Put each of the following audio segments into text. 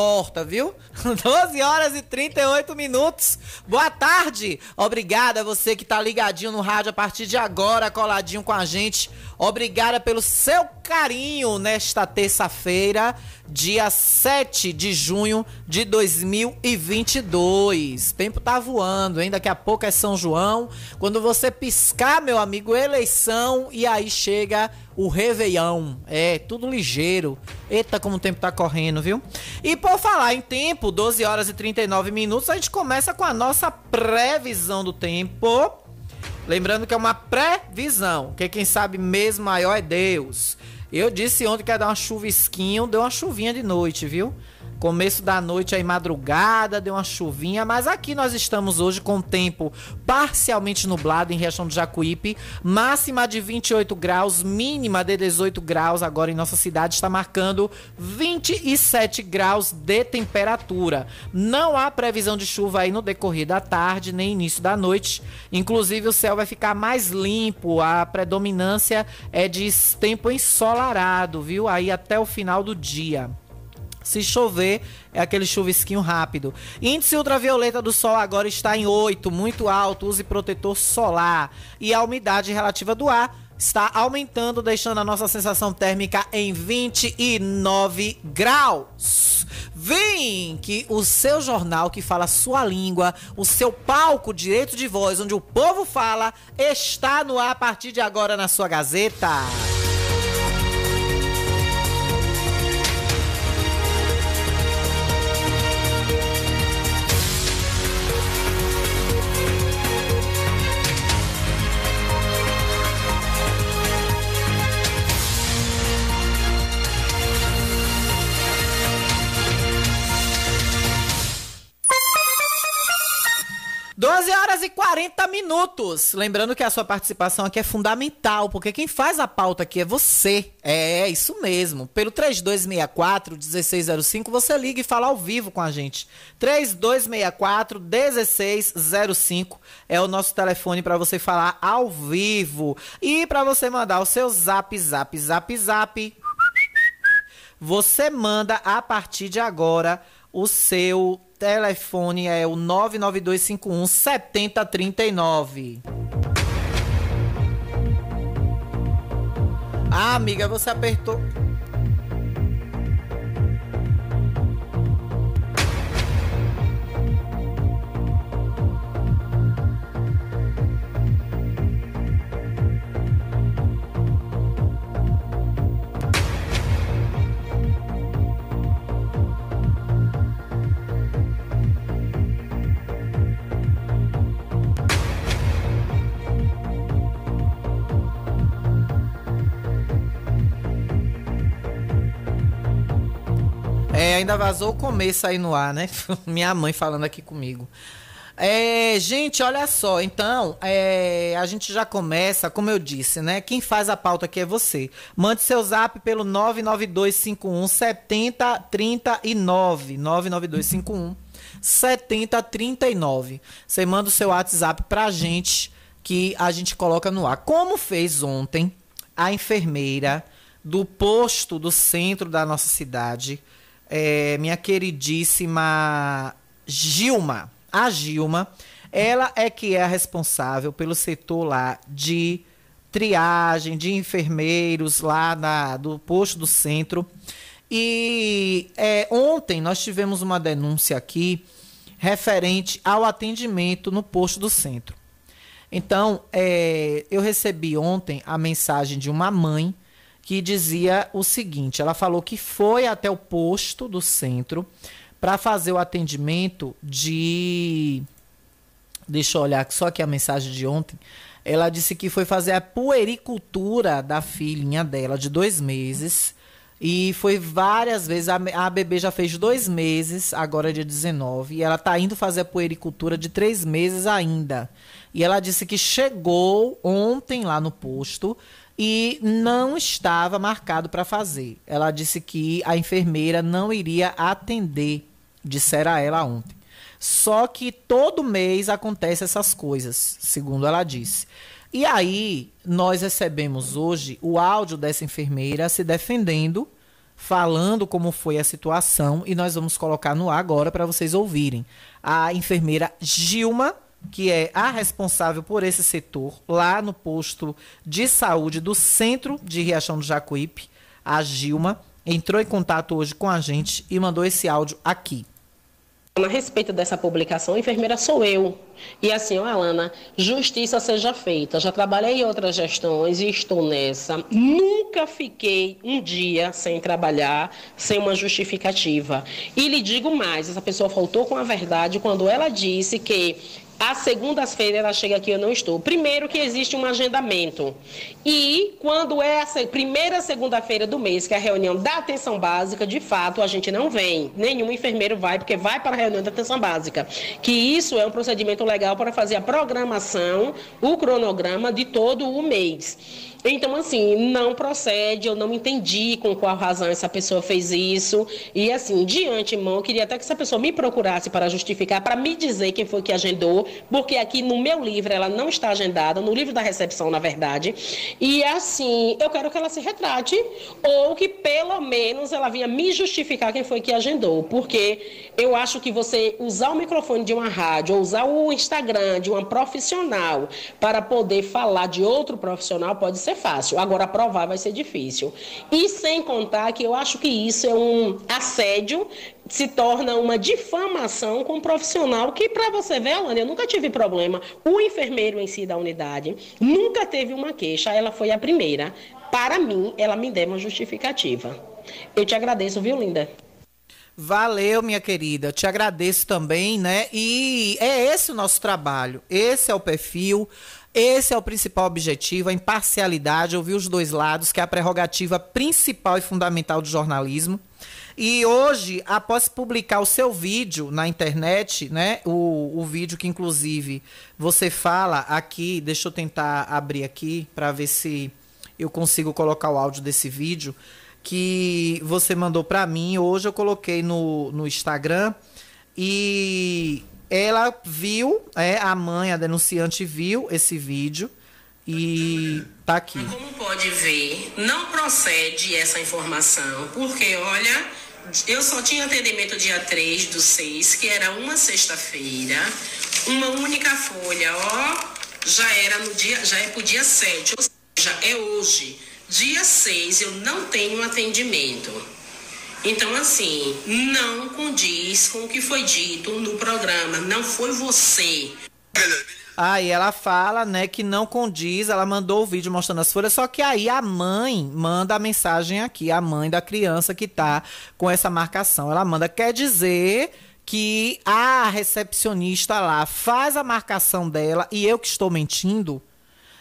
Torta, viu? 12 horas e 38 minutos. Boa tarde. Obrigada a você que tá ligadinho no rádio a partir de agora, coladinho com a gente. Obrigada pelo seu carinho nesta terça-feira, dia 7 de junho de 2022. Tempo tá voando, hein? Daqui a pouco é São João. Quando você piscar, meu amigo, eleição e aí chega o Réveillon. É, tudo ligeiro. Eita, como o tempo tá correndo, viu? E por falar em tempo, 12 horas e 39 minutos, a gente começa com a nossa previsão do tempo. Lembrando que é uma previsão, que quem sabe mesmo maior é Deus. Eu disse ontem que ia dar uma chuvisquinho, deu uma chuvinha de noite, viu? Começo da noite aí, madrugada, deu uma chuvinha, mas aqui nós estamos hoje com tempo parcialmente nublado em região do Jacuípe, máxima de 28 graus, mínima de 18 graus. Agora em nossa cidade está marcando 27 graus de temperatura. Não há previsão de chuva aí no decorrer da tarde, nem início da noite. Inclusive o céu vai ficar mais limpo, a predominância é de tempo ensolarado, viu? Aí até o final do dia. Se chover, é aquele chuvisquinho rápido. Índice ultravioleta do sol agora está em 8, muito alto. Use protetor solar. E a umidade relativa do ar está aumentando, deixando a nossa sensação térmica em 29 graus. Vem que o seu jornal que fala sua língua, o seu palco direito de voz, onde o povo fala, está no ar a partir de agora na sua Gazeta. Horas e 40 minutos. Lembrando que a sua participação aqui é fundamental, porque quem faz a pauta aqui é você. É, isso mesmo. Pelo 3264 1605, você liga e fala ao vivo com a gente. 3264 1605 é o nosso telefone para você falar ao vivo. E para você mandar o seu zap, zap, zap, zap. Você manda a partir de agora o seu telefone é o 99251 7039. Ah, amiga, você apertou. É, ainda vazou o começo aí no ar, né? Minha mãe falando aqui comigo. É, gente, olha só, então, é, a gente já começa, como eu disse, né? Quem faz a pauta aqui é você. Mande seu zap pelo 99251 7039. 99251 7039. Você manda o seu WhatsApp pra gente que a gente coloca no ar. Como fez ontem a enfermeira do posto do centro da nossa cidade, é, minha queridíssima Gilma a Gilma, ela é que é a responsável pelo setor lá de triagem, de enfermeiros lá na, do posto do centro. E é, ontem nós tivemos uma denúncia aqui referente ao atendimento no posto do centro. Então, é, eu recebi ontem a mensagem de uma mãe que dizia o seguinte: ela falou que foi até o posto do centro para fazer o atendimento de. Deixa eu olhar só aqui a mensagem de ontem. Ela disse que foi fazer a puericultura da filhinha dela, de dois meses. E foi várias vezes. A, a bebê já fez dois meses, agora é dia 19. E ela tá indo fazer a puericultura de três meses ainda. E ela disse que chegou ontem lá no posto e não estava marcado para fazer. Ela disse que a enfermeira não iria atender Dissera ela ontem. Só que todo mês acontece essas coisas, segundo ela disse. E aí, nós recebemos hoje o áudio dessa enfermeira se defendendo, falando como foi a situação, e nós vamos colocar no ar agora para vocês ouvirem. A enfermeira Gilma, que é a responsável por esse setor, lá no posto de saúde do centro de Riachão do Jacuípe, a Gilma, entrou em contato hoje com a gente e mandou esse áudio aqui. A respeito dessa publicação, enfermeira sou eu. E assim, ó, Alana, justiça seja feita. Já trabalhei em outras gestões e estou nessa. Nunca fiquei um dia sem trabalhar, sem uma justificativa. E lhe digo mais: essa pessoa faltou com a verdade quando ela disse que às segundas-feiras ela chega aqui, eu não estou. Primeiro que existe um agendamento. E quando é a primeira segunda-feira do mês, que é a reunião da atenção básica, de fato a gente não vem. Nenhum enfermeiro vai, porque vai para a reunião da atenção básica. Que isso é um procedimento legal para fazer a programação, o cronograma de todo o mês. Então, assim, não procede, eu não entendi com qual razão essa pessoa fez isso. E, assim, de antemão, eu queria até que essa pessoa me procurasse para justificar, para me dizer quem foi que agendou, porque aqui no meu livro ela não está agendada, no livro da recepção, na verdade. E, assim, eu quero que ela se retrate, ou que pelo menos ela venha me justificar quem foi que agendou, porque eu acho que você usar o microfone de uma rádio, ou usar o Instagram de uma profissional para poder falar de outro profissional pode ser ser fácil, agora provar vai ser difícil. E sem contar que eu acho que isso é um assédio, se torna uma difamação com um profissional que, para você ver, Alana, eu nunca tive problema. O enfermeiro em si da unidade nunca teve uma queixa, ela foi a primeira. Para mim, ela me deu uma justificativa. Eu te agradeço, viu, linda? Valeu, minha querida. Te agradeço também, né? E é esse o nosso trabalho. Esse é o perfil. Esse é o principal objetivo, a imparcialidade, ouvir os dois lados, que é a prerrogativa principal e fundamental do jornalismo. E hoje, após publicar o seu vídeo na internet, né? O, o vídeo que, inclusive, você fala aqui, deixa eu tentar abrir aqui para ver se eu consigo colocar o áudio desse vídeo que você mandou para mim. Hoje eu coloquei no, no Instagram e ela viu, é, a mãe, a denunciante viu esse vídeo e tá aqui. Como pode ver, não procede essa informação, porque olha, eu só tinha atendimento dia 3 do 6, que era uma sexta-feira, uma única folha, ó, já era no dia, já é pro dia 7, ou seja, é hoje. Dia 6 eu não tenho atendimento. Então, assim, não condiz com o que foi dito no programa. Não foi você. Aí ela fala, né, que não condiz, ela mandou o vídeo mostrando as folhas, só que aí a mãe manda a mensagem aqui, a mãe da criança que tá com essa marcação. Ela manda, quer dizer que a recepcionista lá faz a marcação dela e eu que estou mentindo?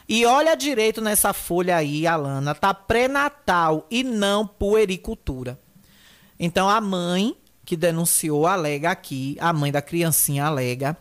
E olha direito nessa folha aí, Alana, tá pré-natal e não puericultura. Então a mãe que denunciou alega aqui, a mãe da criancinha alega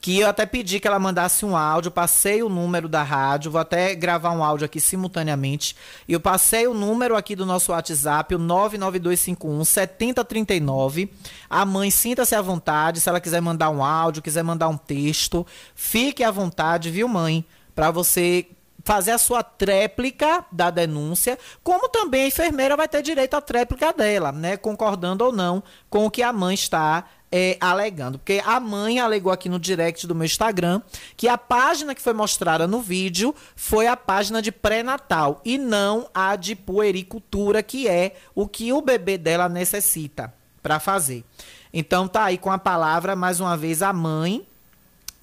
que eu até pedi que ela mandasse um áudio, passei o número da rádio, vou até gravar um áudio aqui simultaneamente. E eu passei o número aqui do nosso WhatsApp, o 99251 7039. A mãe sinta-se à vontade, se ela quiser mandar um áudio, quiser mandar um texto, fique à vontade, viu, mãe? Para você fazer a sua tréplica da denúncia, como também a enfermeira vai ter direito à tréplica dela, né? Concordando ou não com o que a mãe está é, alegando. Porque a mãe alegou aqui no direct do meu Instagram que a página que foi mostrada no vídeo foi a página de pré-natal e não a de puericultura, que é o que o bebê dela necessita para fazer. Então tá aí com a palavra, mais uma vez, a mãe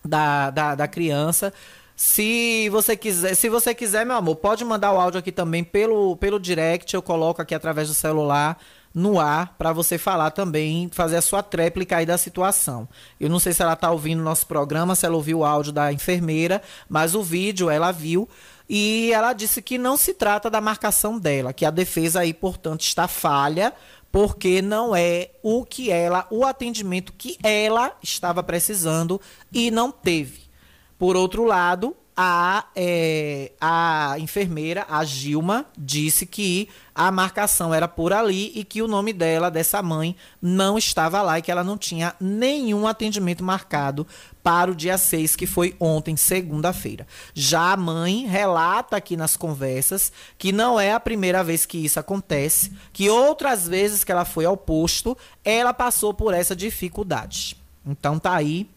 da, da, da criança. Se você quiser, se você quiser, meu amor, pode mandar o áudio aqui também pelo, pelo direct, eu coloco aqui através do celular no ar para você falar também, fazer a sua tréplica aí da situação. Eu não sei se ela está ouvindo nosso programa, se ela ouviu o áudio da enfermeira, mas o vídeo ela viu e ela disse que não se trata da marcação dela, que a defesa aí, portanto, está falha, porque não é o que ela, o atendimento que ela estava precisando e não teve. Por outro lado, a, é, a enfermeira, a Gilma, disse que a marcação era por ali e que o nome dela, dessa mãe, não estava lá e que ela não tinha nenhum atendimento marcado para o dia 6, que foi ontem, segunda-feira. Já a mãe relata aqui nas conversas que não é a primeira vez que isso acontece, que outras vezes que ela foi ao posto, ela passou por essa dificuldade. Então tá aí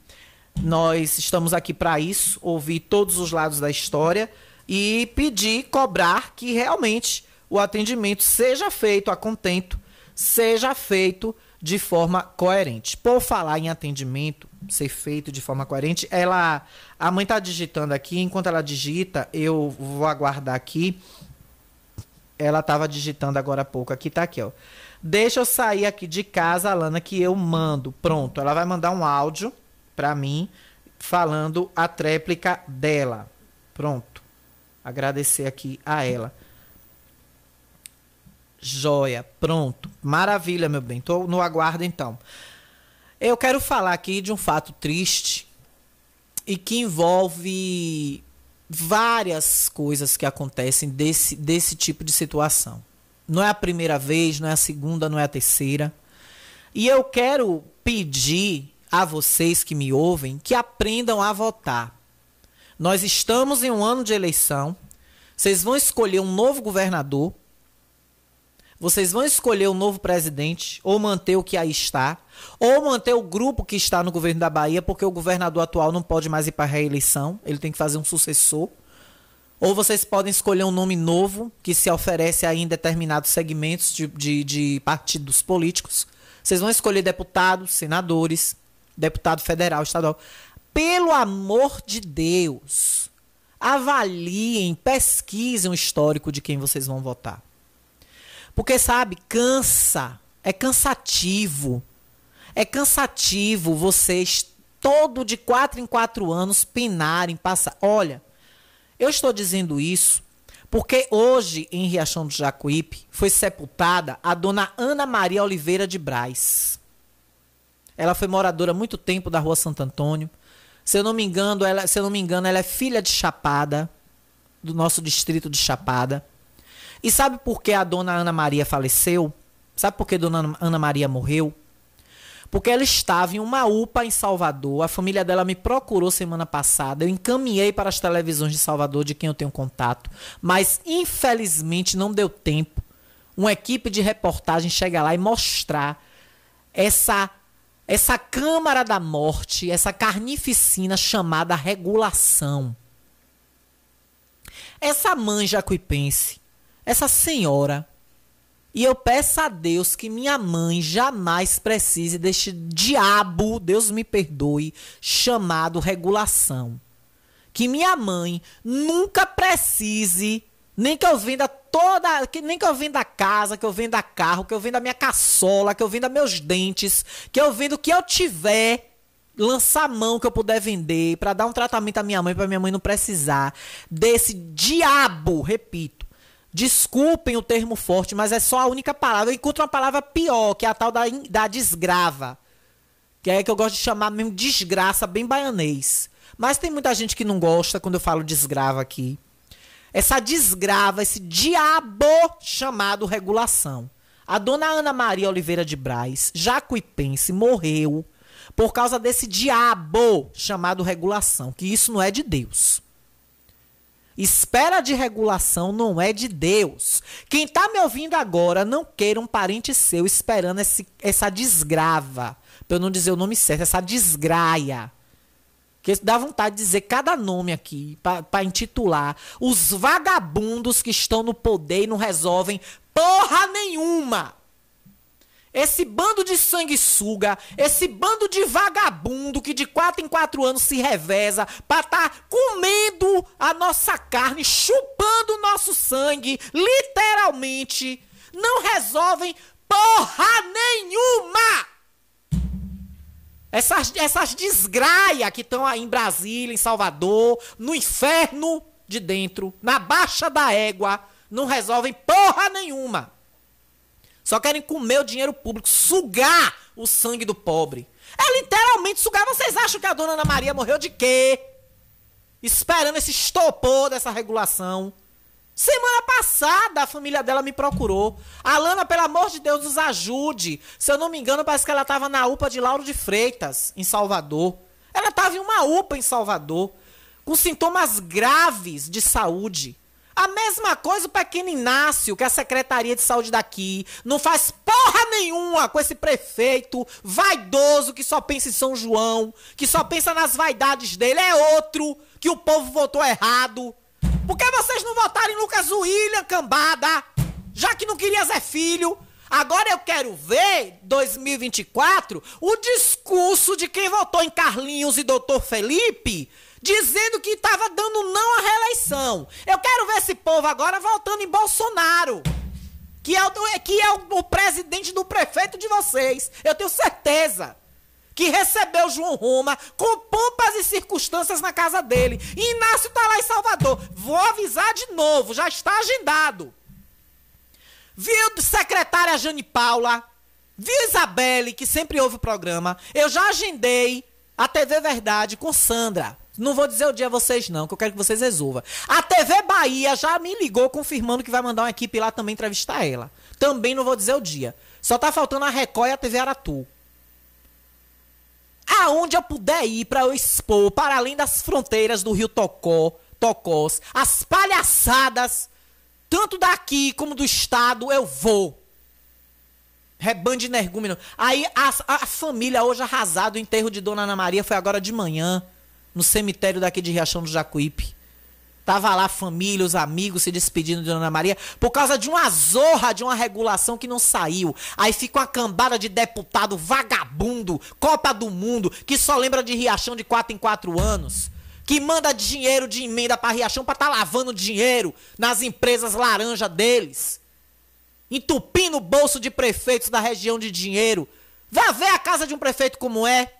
nós estamos aqui para isso, ouvir todos os lados da história e pedir, cobrar que realmente o atendimento seja feito a contento, seja feito de forma coerente. Por falar em atendimento ser feito de forma coerente, ela a mãe está digitando aqui, enquanto ela digita, eu vou aguardar aqui. Ela estava digitando agora há pouco, aqui está aqui, ó. Deixa eu sair aqui de casa, Alana, que eu mando. Pronto, ela vai mandar um áudio para mim falando a tréplica dela. Pronto. Agradecer aqui a ela. Joia, pronto. Maravilha, meu bem. Tô no aguardo então. Eu quero falar aqui de um fato triste e que envolve várias coisas que acontecem desse, desse tipo de situação. Não é a primeira vez, não é a segunda, não é a terceira. E eu quero pedir a vocês que me ouvem que aprendam a votar. Nós estamos em um ano de eleição. Vocês vão escolher um novo governador. Vocês vão escolher um novo presidente, ou manter o que aí está, ou manter o grupo que está no governo da Bahia, porque o governador atual não pode mais ir para a reeleição, ele tem que fazer um sucessor. Ou vocês podem escolher um nome novo que se oferece aí em determinados segmentos de, de, de partidos políticos. Vocês vão escolher deputados, senadores, deputado federal, estadual. Pelo amor de Deus, avaliem, pesquisem o histórico de quem vocês vão votar. Porque, sabe, cansa, é cansativo. É cansativo vocês, todo de quatro em quatro anos, pinarem, passar. Olha, eu estou dizendo isso porque hoje, em Riachão do Jacuípe, foi sepultada a dona Ana Maria Oliveira de Braz. Ela foi moradora há muito tempo da Rua Santo Antônio. Se eu não me engano, ela, se eu não me engano, ela é filha de Chapada, do nosso distrito de Chapada. E sabe por que a dona Ana Maria faleceu? Sabe por que a dona Ana Maria morreu? Porque ela estava em uma UPA em Salvador. A família dela me procurou semana passada. Eu encaminhei para as televisões de Salvador, de quem eu tenho contato. Mas, infelizmente, não deu tempo. Uma equipe de reportagem chega lá e mostrar essa essa Câmara da Morte, essa carnificina chamada regulação. Essa mãe jacuipense, essa senhora, e eu peço a Deus que minha mãe jamais precise deste diabo, Deus me perdoe, chamado regulação. Que minha mãe nunca precise nem que eu venda toda. Que, nem que eu venda casa, que eu venda carro, que eu venda minha caçola, que eu venda meus dentes, que eu venda o que eu tiver lançar mão que eu puder vender para dar um tratamento à minha mãe, para minha mãe não precisar desse diabo, repito, Desculpem o termo forte, mas é só a única palavra. Eu encontro uma palavra pior, que é a tal da, da desgrava. Que é que eu gosto de chamar mesmo desgraça, bem baianês. Mas tem muita gente que não gosta quando eu falo desgrava aqui. Essa desgrava, esse diabo chamado regulação. A dona Ana Maria Oliveira de Braz, jacuipense, morreu por causa desse diabo chamado regulação, que isso não é de Deus. Espera de regulação não é de Deus. Quem está me ouvindo agora, não queira um parente seu esperando esse, essa desgrava. Para eu não dizer o nome certo, essa desgraia. Que dá vontade de dizer cada nome aqui, para intitular. Os vagabundos que estão no poder e não resolvem porra nenhuma. Esse bando de sanguessuga, esse bando de vagabundo que de quatro em quatro anos se reveza pra tá comendo a nossa carne, chupando o nosso sangue, literalmente, não resolvem porra nenhuma! Essas, essas desgraias que estão aí em Brasília, em Salvador, no inferno de dentro, na baixa da égua, não resolvem porra nenhuma. Só querem comer o dinheiro público, sugar o sangue do pobre. É literalmente sugar. Vocês acham que a dona Ana Maria morreu de quê? Esperando esse estopor dessa regulação. Semana passada a família dela me procurou. Alana, pelo amor de Deus, nos ajude. Se eu não me engano, parece que ela estava na UPA de Lauro de Freitas, em Salvador. Ela estava em uma UPA em Salvador, com sintomas graves de saúde. A mesma coisa o pequeno Inácio, que é a Secretaria de Saúde daqui não faz porra nenhuma com esse prefeito vaidoso que só pensa em São João, que só pensa nas vaidades dele. É outro que o povo votou errado. Por que vocês não votaram em Lucas William, cambada? Já que não queria Zé Filho. Agora eu quero ver, 2024, o discurso de quem votou em Carlinhos e Doutor Felipe dizendo que estava dando não à reeleição. Eu quero ver esse povo agora voltando em Bolsonaro. Que é, o, que é o, o presidente do prefeito de vocês. Eu tenho certeza que recebeu João Roma com pompas e circunstâncias na casa dele. Inácio tá lá em Salvador. Vou avisar de novo, já está agendado. Viu secretária Jane Paula? Viu Isabelle, que sempre ouve o programa? Eu já agendei a TV Verdade com Sandra. Não vou dizer o dia a vocês, não, que eu quero que vocês resolvam. A TV Bahia já me ligou confirmando que vai mandar uma equipe lá também entrevistar ela. Também não vou dizer o dia. Só tá faltando a Record e a TV Aratu. Aonde eu puder ir para eu expor, para além das fronteiras do Rio Tocó, Tocós, as palhaçadas, tanto daqui como do estado, eu vou. Rebande energúmeno. Aí a, a família hoje arrasado, o enterro de Dona Ana Maria foi agora de manhã no cemitério daqui de Riachão do Jacuípe. Tava lá a família, os amigos se despedindo de Dona Maria por causa de uma zorra, de uma regulação que não saiu. Aí fica uma cambada de deputado vagabundo, Copa do Mundo, que só lembra de Riachão de 4 em 4 anos. Que manda dinheiro de emenda para Riachão para tá lavando dinheiro nas empresas laranja deles. Entupindo o bolso de prefeitos da região de dinheiro. Vá ver a casa de um prefeito como é.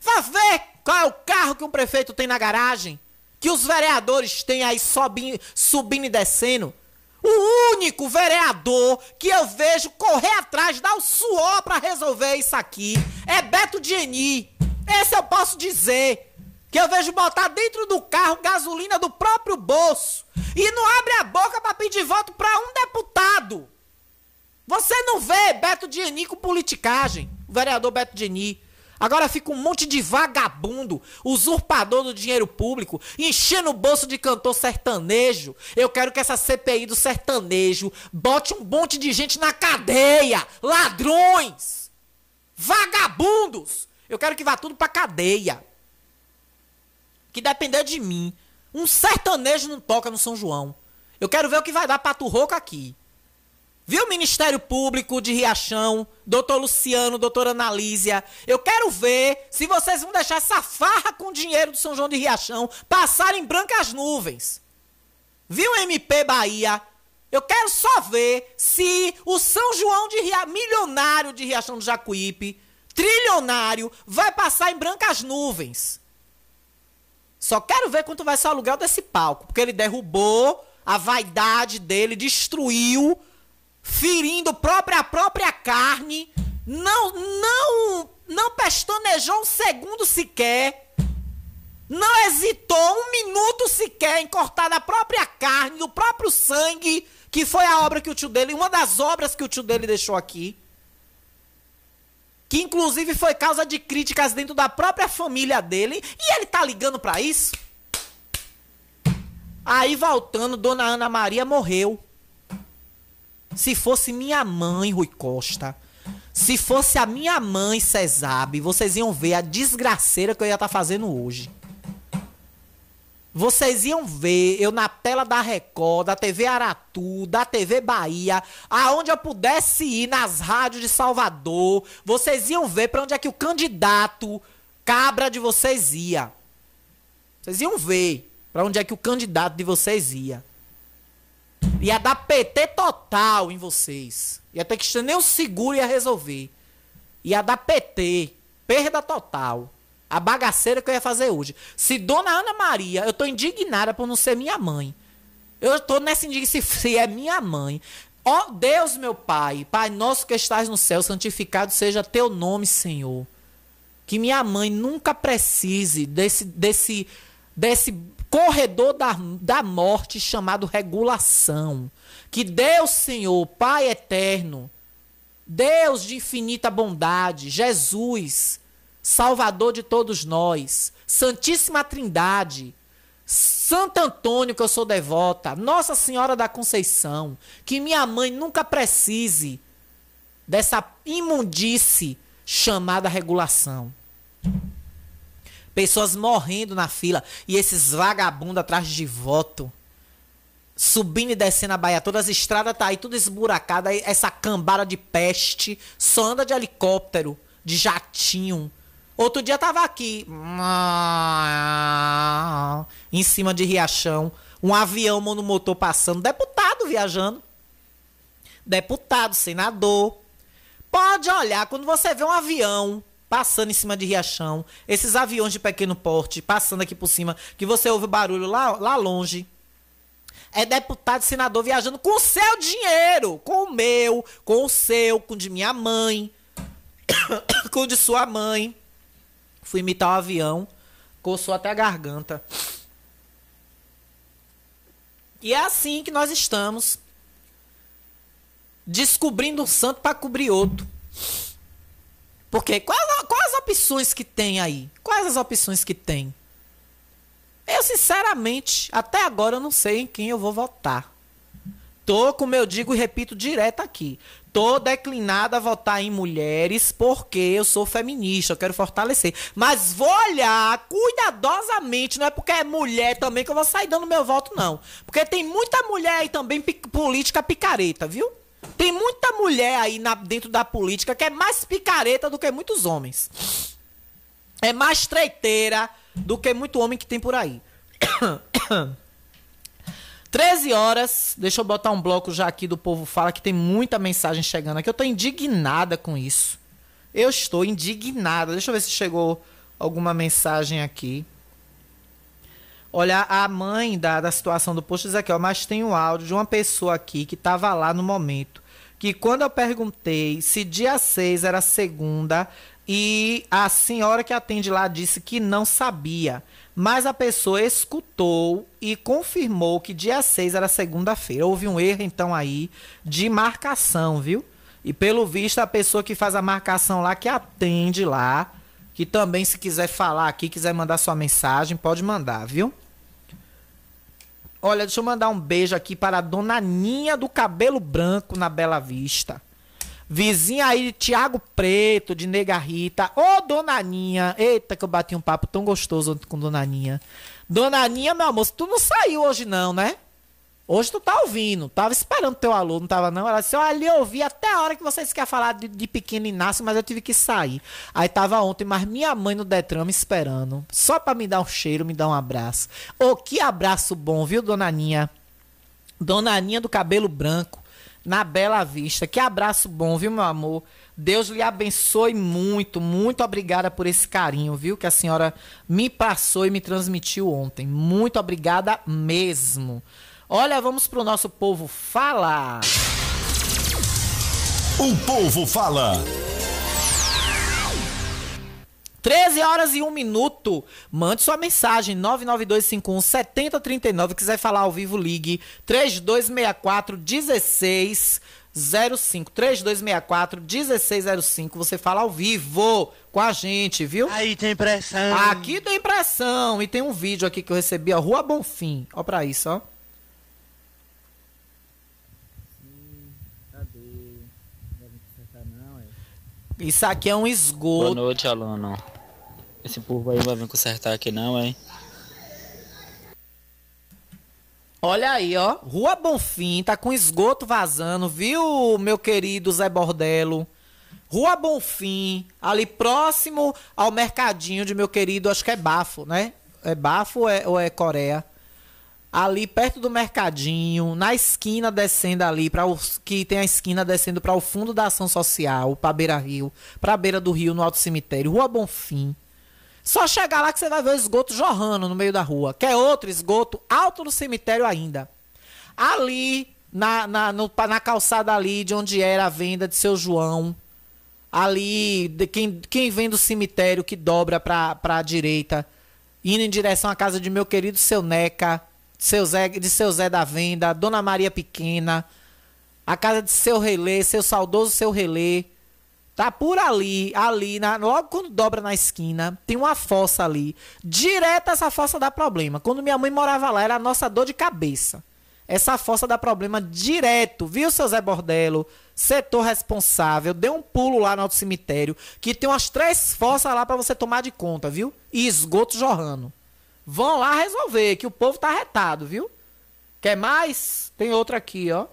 Vá ver qual é o carro que um prefeito tem na garagem? Que os vereadores têm aí subindo, subindo e descendo? O único vereador que eu vejo correr atrás, dar o suor para resolver isso aqui é Beto Dieni. Esse eu posso dizer. Que eu vejo botar dentro do carro gasolina do próprio bolso. E não abre a boca para pedir voto para um deputado. Você não vê Beto Dieni com politicagem. O vereador Beto Dieni. Agora fica um monte de vagabundo, usurpador do dinheiro público, enchendo o bolso de cantor sertanejo. Eu quero que essa CPI do sertanejo bote um monte de gente na cadeia. Ladrões! Vagabundos! Eu quero que vá tudo pra cadeia. Que depender de mim. Um sertanejo não toca no São João. Eu quero ver o que vai dar pato rouco aqui. Viu, Ministério Público de Riachão, doutor Luciano, doutora Analísia? Eu quero ver se vocês vão deixar essa farra com o dinheiro do São João de Riachão passar em brancas nuvens. Viu, MP Bahia? Eu quero só ver se o São João de Ria... milionário de Riachão do Jacuípe, trilionário, vai passar em brancas nuvens. Só quero ver quanto vai ser o aluguel desse palco, porque ele derrubou a vaidade dele, destruiu, ferindo própria, a própria carne, não, não, não pestanejou um segundo sequer, não hesitou um minuto sequer em cortar da própria carne, do próprio sangue, que foi a obra que o tio dele, uma das obras que o tio dele deixou aqui que inclusive foi causa de críticas dentro da própria família dele, e ele tá ligando para isso? Aí voltando, dona Ana Maria morreu. Se fosse minha mãe, Rui Costa, se fosse a minha mãe, Cesabe, vocês iam ver a desgraceira que eu ia estar tá fazendo hoje. Vocês iam ver eu na tela da Record, da TV Aratu, da TV Bahia, aonde eu pudesse ir nas rádios de Salvador. Vocês iam ver para onde é que o candidato cabra de vocês ia. Vocês iam ver para onde é que o candidato de vocês ia. Ia dar PT total em vocês. Ia ter que estender o seguro e ia resolver. Ia dar PT. Perda total. A bagaceira que eu ia fazer hoje. Se Dona Ana Maria, eu tô indignada por não ser minha mãe. Eu tô nessa indignação. Se é minha mãe. Ó Deus, meu Pai, Pai nosso que estás no céu, santificado seja teu nome, Senhor. Que minha mãe nunca precise desse, desse, desse corredor da, da morte chamado regulação. Que Deus, Senhor, Pai eterno, Deus de infinita bondade, Jesus, Salvador de todos nós, Santíssima Trindade, Santo Antônio, que eu sou devota, Nossa Senhora da Conceição, que minha mãe nunca precise dessa imundice chamada regulação. Pessoas morrendo na fila e esses vagabundos atrás de voto. Subindo e descendo a baia toda, as estradas tá aí tudo esburacada, essa cambada de peste, só anda de helicóptero, de jatinho, Outro dia tava aqui, em cima de Riachão, um avião monomotor passando, deputado viajando. Deputado, senador. Pode olhar, quando você vê um avião passando em cima de Riachão, esses aviões de pequeno porte passando aqui por cima, que você ouve o barulho lá, lá longe. É deputado, senador viajando com o seu dinheiro, com o meu, com o seu, com o de minha mãe, com o de sua mãe. Fui imitar o um avião, coçou até a garganta. E é assim que nós estamos descobrindo um santo para cobrir outro. Porque quais, quais as opções que tem aí? Quais as opções que tem? Eu, sinceramente, até agora eu não sei em quem eu vou votar. Tô, como eu digo e repito direto aqui, tô declinada a votar em mulheres porque eu sou feminista, eu quero fortalecer. Mas vou olhar cuidadosamente, não é porque é mulher também que eu vou sair dando meu voto, não. Porque tem muita mulher aí também política picareta, viu? Tem muita mulher aí na, dentro da política que é mais picareta do que muitos homens. É mais treiteira do que muito homem que tem por aí. 13 horas, deixa eu botar um bloco já aqui do Povo Fala, que tem muita mensagem chegando aqui. Eu tô indignada com isso. Eu estou indignada. Deixa eu ver se chegou alguma mensagem aqui. Olha, a mãe da, da situação do posto diz aqui, ó, mas tem um áudio de uma pessoa aqui que estava lá no momento. Que quando eu perguntei se dia 6 era segunda, e a senhora que atende lá disse que não sabia. Mas a pessoa escutou e confirmou que dia 6 era segunda-feira. Houve um erro, então, aí de marcação, viu? E pelo visto, a pessoa que faz a marcação lá, que atende lá, que também, se quiser falar aqui, quiser mandar sua mensagem, pode mandar, viu? Olha, deixa eu mandar um beijo aqui para a dona Ninha do Cabelo Branco na Bela Vista. Vizinha aí de Tiago Preto, de Nega Rita. Ô, Dona Ninha. Eita, que eu bati um papo tão gostoso com Dona Ninha. Dona Ninha, meu amor, tu não saiu hoje não, né? Hoje tu tá ouvindo. Tava esperando teu aluno, tava não? Ela disse, eu ouvi até a hora que vocês querem falar de, de pequeno Inácio, mas eu tive que sair. Aí tava ontem, mas minha mãe no Detran me esperando. Só pra me dar um cheiro, me dar um abraço. Ô, oh, que abraço bom, viu, Dona Ninha? Dona Ninha do cabelo branco na Bela Vista. Que abraço bom, viu, meu amor? Deus lhe abençoe muito, muito obrigada por esse carinho, viu? Que a senhora me passou e me transmitiu ontem. Muito obrigada mesmo. Olha, vamos pro nosso povo falar. O povo fala. 13 horas e 1 minuto. Mande sua mensagem 99251 7039. Quiser falar ao vivo, ligue 3264 1605. 3264 1605. Você fala ao vivo com a gente, viu? Aí tem pressão. Aqui tem pressão. E tem um vídeo aqui que eu recebi, ó. Rua Bonfim. Ó pra isso, ó. Isso aqui é um Boa esgoto. noite, aluno. Esse povo aí vai vir consertar aqui não, hein? Olha aí, ó. Rua Bonfim, tá com esgoto vazando, viu, meu querido Zé Bordelo? Rua Bonfim, ali próximo ao mercadinho de meu querido, acho que é Bafo, né? É Bafo ou é, ou é Coreia? Ali perto do mercadinho, na esquina descendo ali para que tem a esquina descendo para o fundo da ação social, para Beira Rio, para beira do rio no Alto Cemitério, Rua Bonfim. Só chegar lá que você vai ver o esgoto jorrando no meio da rua. Quer outro esgoto alto no cemitério ainda. Ali, na, na, no- na calçada ali de onde era a venda de seu João. Ali, de quem, quem vem do cemitério que dobra pra, pra direita, indo em direção à casa de meu querido seu Neca, seu Zé, de seu Zé da Venda, Dona Maria Pequena, a casa de seu Relê, seu saudoso seu Relê. Tá por ali, ali, na- logo quando dobra na esquina, tem uma fossa ali. Direto essa fossa dá problema. Quando minha mãe morava lá, era a nossa dor de cabeça. Essa fossa dá problema direto, viu, seu Zé Bordelo? Setor responsável, dê um pulo lá no alto cemitério, que tem umas três fossas lá pra você tomar de conta, viu? E esgoto jorrando. Vão lá resolver, que o povo tá retado, viu? Quer mais? Tem outra aqui, ó.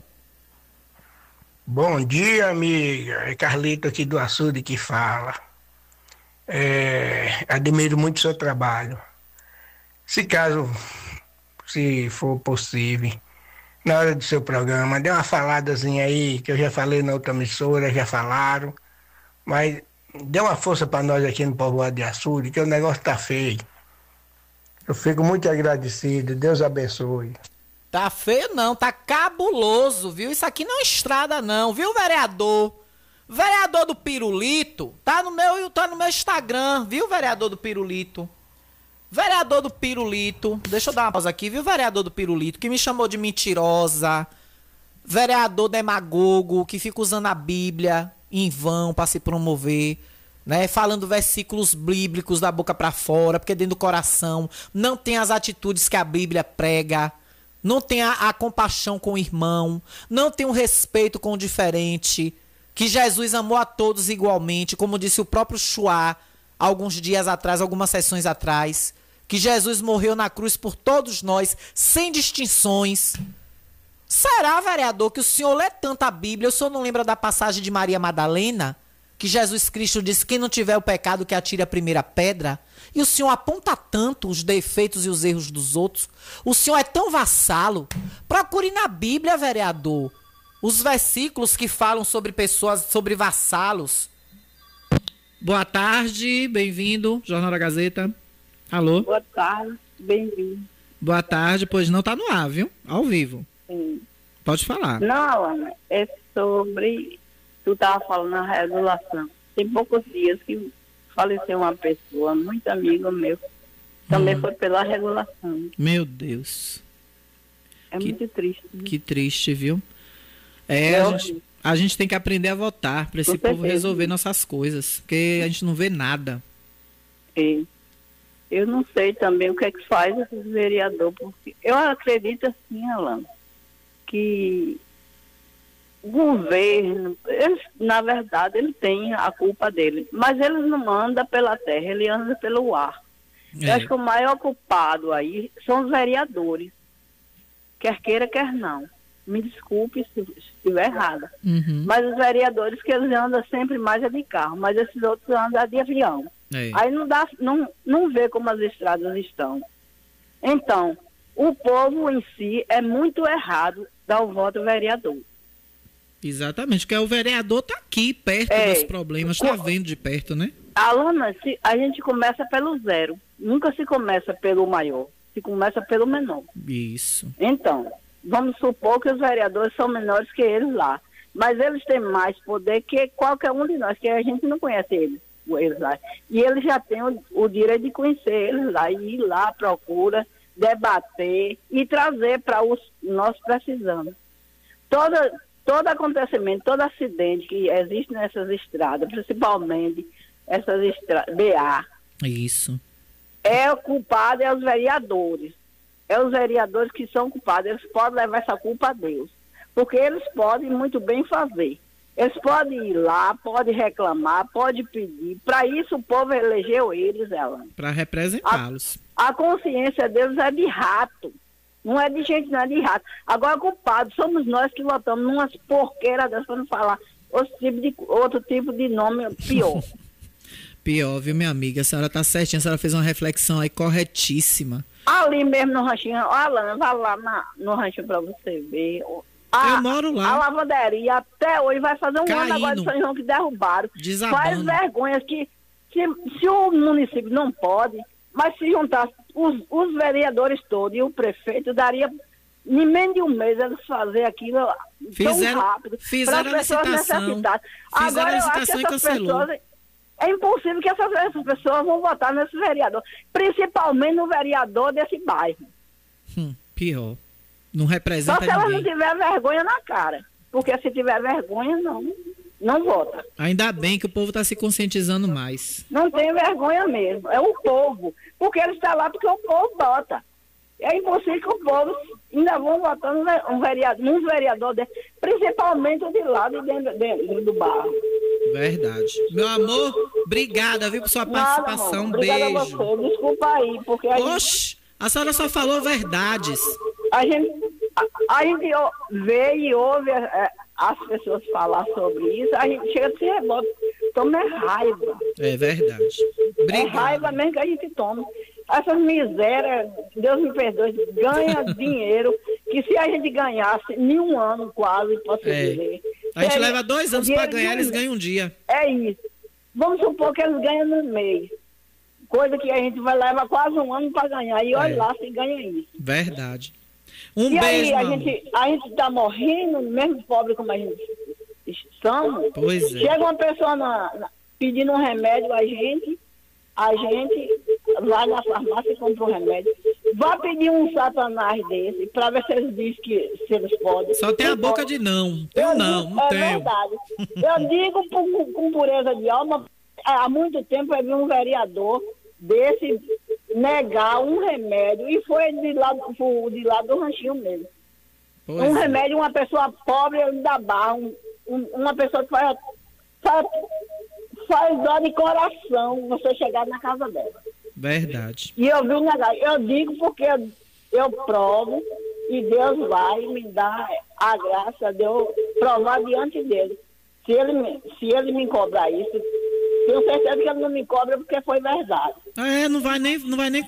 Bom dia, amiga. É Carlito aqui do Açude que fala. É, admiro muito o seu trabalho. Se caso, se for possível, na hora do seu programa, dê uma faladazinha aí, que eu já falei na outra emissora, já falaram. Mas dê uma força para nós aqui no Povoado de Açude, que o negócio tá feio. Eu fico muito agradecido. Deus abençoe. Tá feio não, tá cabuloso, viu? Isso aqui não é estrada não, viu, vereador? Vereador do Pirulito, tá no meu, tá no meu Instagram, viu, vereador do Pirulito? Vereador do Pirulito, deixa eu dar uma pausa aqui, viu, vereador do Pirulito, que me chamou de mentirosa, vereador demagogo, que fica usando a Bíblia em vão pra se promover, né? Falando versículos bíblicos da boca pra fora, porque dentro do coração não tem as atitudes que a Bíblia prega, não tem a, a compaixão com o irmão, não tem o respeito com o diferente, que Jesus amou a todos igualmente, como disse o próprio Chua alguns dias atrás, algumas sessões atrás, que Jesus morreu na cruz por todos nós, sem distinções. Será, vereador, que o senhor lê tanto a Bíblia, o senhor não lembra da passagem de Maria Madalena? Que Jesus Cristo disse: quem não tiver o pecado, que atire a primeira pedra? E o senhor aponta tanto os defeitos e os erros dos outros? O senhor é tão vassalo? Procure na Bíblia, vereador, os versículos que falam sobre pessoas, sobre vassalos. Boa tarde, bem-vindo, Jornal da Gazeta. Alô? Boa tarde, bem-vindo. Boa tarde, pois não tá no ar, viu? Ao vivo. Sim. Pode falar. Não, é sobre. Tu estava falando na regulação. Tem poucos dias que faleceu uma pessoa, muito amigo meu. Também Hum. foi pela regulação. Meu Deus. É Que- muito triste. né? Que triste, viu? É, É a, gente, a gente tem que aprender a votar pra esse Com povo certeza. resolver nossas coisas. Porque a gente não vê nada. É. Eu não sei também o que é que faz esse vereador, porque eu acredito assim, Alan, que governo, eles, na verdade, ele tem a culpa dele, mas ele não anda pela terra, ele anda pelo ar. Eu É. acho que o maior culpado aí são os vereadores, quer queira, quer não. Me desculpe se estiver errada. Uhum. Mas os vereadores que eles andam sempre mais é de carro, mas esses outros andam de avião. É. Aí não dá, não, não vê como as estradas estão. Então, o povo em si é muito errado dar o voto vereador. Exatamente, porque o vereador tá aqui, perto É. dos problemas, tá Co- vendo de perto, né? Alana, se, a gente começa pelo zero. Nunca se começa pelo maior. Se começa pelo menor. Isso. Então, vamos supor que os vereadores são menores que eles lá. Mas eles têm mais poder que qualquer um de nós, que a gente não conhece eles, eles lá. E eles já têm o, o direito de conhecer eles lá, e ir lá, procura, debater e trazer para os nós precisamos. Toda, todo acontecimento, todo acidente que existe nessas estradas, principalmente essas estradas, BA, Isso. é o culpado é os vereadores. É os vereadores que são culpados. Eles podem levar essa culpa a Deus. Porque eles podem muito bem fazer. Eles podem ir lá, podem reclamar, podem pedir. Para isso o povo elegeu eles, ela. Para representá-los. A consciência deles é de rato. Não é de gente, não é de rato. Agora, culpados somos nós que votamos numas porqueiras dessas, para não falar outro tipo de, outro tipo de nome pior. Pior, viu, minha amiga? A senhora tá certinha, a senhora fez uma reflexão aí corretíssima. Ali mesmo no ranchinho, Alana, vai lá na, no ranchinho para você ver. A, Eu moro lá. A lavanderia até hoje vai fazer um ano agora de Caindo. São João que derrubaram. Desabando. Faz vergonha que se, se o município não pode, mas se juntasse os, os vereadores todos e o prefeito, daria em menos de um mês eles fazer aquilo Fizeram- tão rápido fizeram para as pessoas necessitadas. Agora eu acho que e essas pessoas é impossível que essas, essas pessoas vão votar nesse vereador, principalmente no vereador desse bairro. Hum, pior. Não Só representa se ela não ninguém. tiver vergonha na cara. Porque se tiver vergonha, não, não vota. Ainda bem que o povo tá se conscientizando mais. Não tem vergonha mesmo. É o povo. Porque ele está lá porque o povo vota. É impossível que o povo ainda vão ve- um vereador, num vereador principalmente de lá de dentro, dentro do barro. Verdade. Meu amor, obrigada, viu, por sua Nada, participação. amor. Obrigada a beijo. você. Desculpa aí, porque a gente, Oxe, a senhora só falou verdades. a gente, a, a gente vê e ouve é, as pessoas falar sobre isso, a gente chega a se revolta. Toma é raiva. É verdade. É Obrigado. raiva mesmo que a gente toma. Essas misérias, Deus me perdoe, ganha dinheiro que se a gente ganhasse em um ano quase, posso É. dizer. A gente seria leva dois anos pra ganhar, eles ganham um dia. É isso. Vamos supor que eles ganham no mês. Coisa que a gente vai levar quase um ano para ganhar. E olha É. lá se ganha isso. Verdade. Um e beijo, aí, a gente, a gente tá morrendo, mesmo pobre como a gente estamos. Pois é. Chega uma pessoa na- na- pedindo um remédio a gente, a gente vai na farmácia e compra um remédio. Vai pedir um satanás desse para ver se eles dizem que se eles podem. Só tem a boca de não. Tem Eu não, digo- não é tenho. verdade. Eu digo por- com pureza de alma, há muito tempo eu vi um vereador desse negar um remédio e foi de lá, de lá do ranchinho mesmo. Pois um é. remédio, uma pessoa pobre da barra, um- um- uma pessoa que faz, faz, faz dó de coração você chegar na casa dela. Verdade. E eu vi negar. Eu digo porque eu, eu provo e Deus vai me dar a graça de eu provar diante dele. Se ele, me- se ele me cobrar isso, tenho certeza que ele não me cobra porque foi verdade. É, não vai nem, não vai nem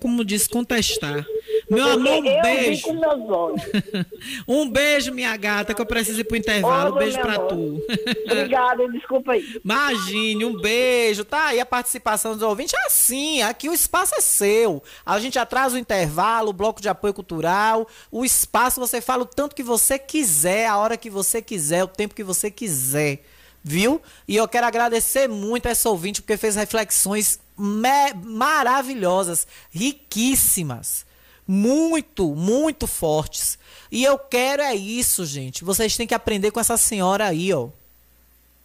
como disse, contestar. Meu amor, um eu beijo. com meus olhos. um beijo, minha gata, que eu preciso ir pro intervalo. Um beijo pra amor. tu. Obrigada, desculpa aí. Imagine, um beijo. Tá aí a participação dos ouvintes. É assim, aqui o espaço é seu. A gente atrasa o intervalo, o bloco de apoio cultural. O espaço você fala o tanto que você quiser, a hora que você quiser, o tempo que você quiser. Viu? E eu quero agradecer muito a essa ouvinte porque fez reflexões maravilhosas, riquíssimas muito, muito fortes. E eu quero é isso, gente. Vocês têm que aprender com essa senhora aí, ó.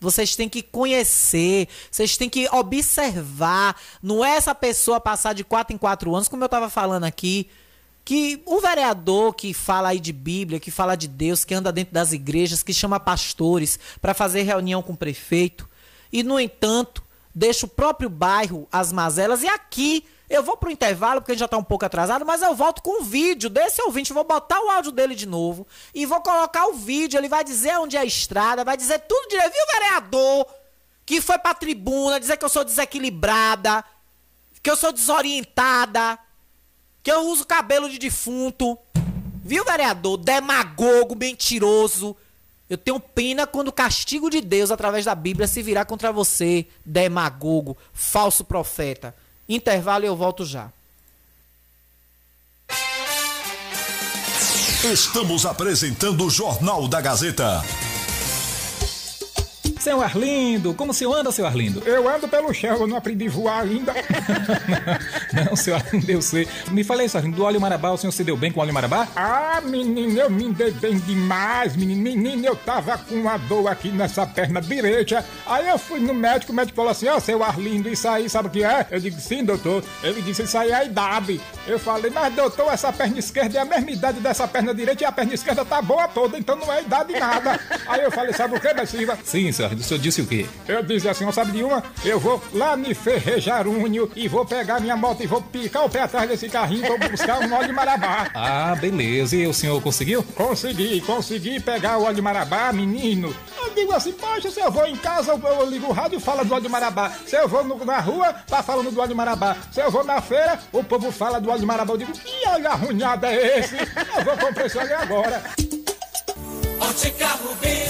Vocês têm que conhecer, vocês têm que observar. Não é essa pessoa passar de quatro em quatro anos, como eu estava falando aqui, que o vereador que fala aí de Bíblia, que fala de Deus, que anda dentro das igrejas, que chama pastores para fazer reunião com o prefeito, e no entanto, deixa o próprio bairro as mazelas. E aqui eu vou pro intervalo, porque a gente já tá um pouco atrasado, mas eu volto com um vídeo desse ouvinte. Vou botar o áudio dele de novo e vou colocar o vídeo. Ele vai dizer onde é a estrada, vai dizer tudo direito. Viu, vereador? Que foi pra tribuna dizer que eu sou desequilibrada, que eu sou desorientada, que eu uso cabelo de defunto. Viu, vereador? Demagogo, mentiroso. Eu tenho pena quando o castigo de Deus, através da Bíblia, se virar contra você, demagogo, falso profeta. Intervalo e eu volto já. Estamos apresentando o Jornal da Gazeta. Seu Arlindo, como o senhor anda, seu Arlindo? Eu ando pelo chão, eu não aprendi a voar ainda. não, seu Arlindo, eu sei. Me falei, seu Arlindo, do óleo marabá, o senhor se deu bem com o óleo marabá? Ah, menino, eu me dei bem demais, menino. Menino, eu tava com uma dor aqui nessa perna direita. Aí eu fui no médico, o médico falou assim, ó, oh, seu Arlindo, isso aí, sabe o que é? Eu digo, sim, doutor. Ele disse, isso aí é a idade. Eu falei, mas doutor, essa perna esquerda é a mesma idade dessa perna direita e a perna esquerda tá boa toda, então não é idade nada. aí eu falei, sabe o que, Bessiva? Sim, senhor o senhor disse o quê? Eu disse assim, não sabe de uma? Eu vou lá no Ferrejarunho e vou pegar minha moto e vou picar o pé atrás desse carrinho pra buscar um óleo de marabá. Ah, beleza. E o senhor conseguiu? Consegui, consegui pegar o óleo de marabá, menino. Eu digo assim, poxa, se eu vou em casa, eu, eu ligo o rádio e falo do óleo de marabá. Se eu vou no, na rua, tá falando do óleo de marabá. Se eu vou na feira, o povo fala do óleo de marabá. Eu digo, que óleo arrunhado é esse? Eu vou comprar esse óleo agora. Ótica Rubi,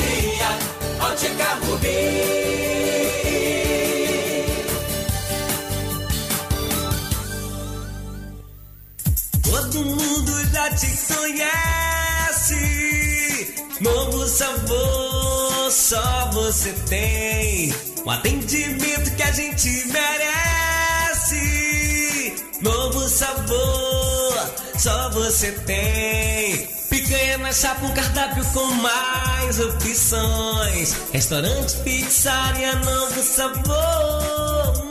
Já te conhece. Novo sabor, só você tem. Um atendimento que a gente merece. Novo sabor, só você tem. Picanha na chapa, um cardápio com mais opções. Restaurante, pizzaria, novo sabor.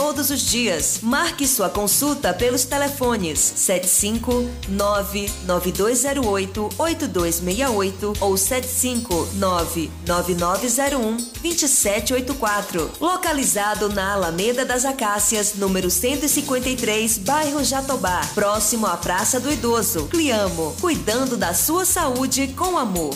todos os dias. Marque sua consulta pelos telefones 75992088268 ou 75999012784. Localizado na Alameda das Acácias, número 153, bairro Jatobá, próximo à Praça do Idoso. Cliamo, cuidando da sua saúde com amor.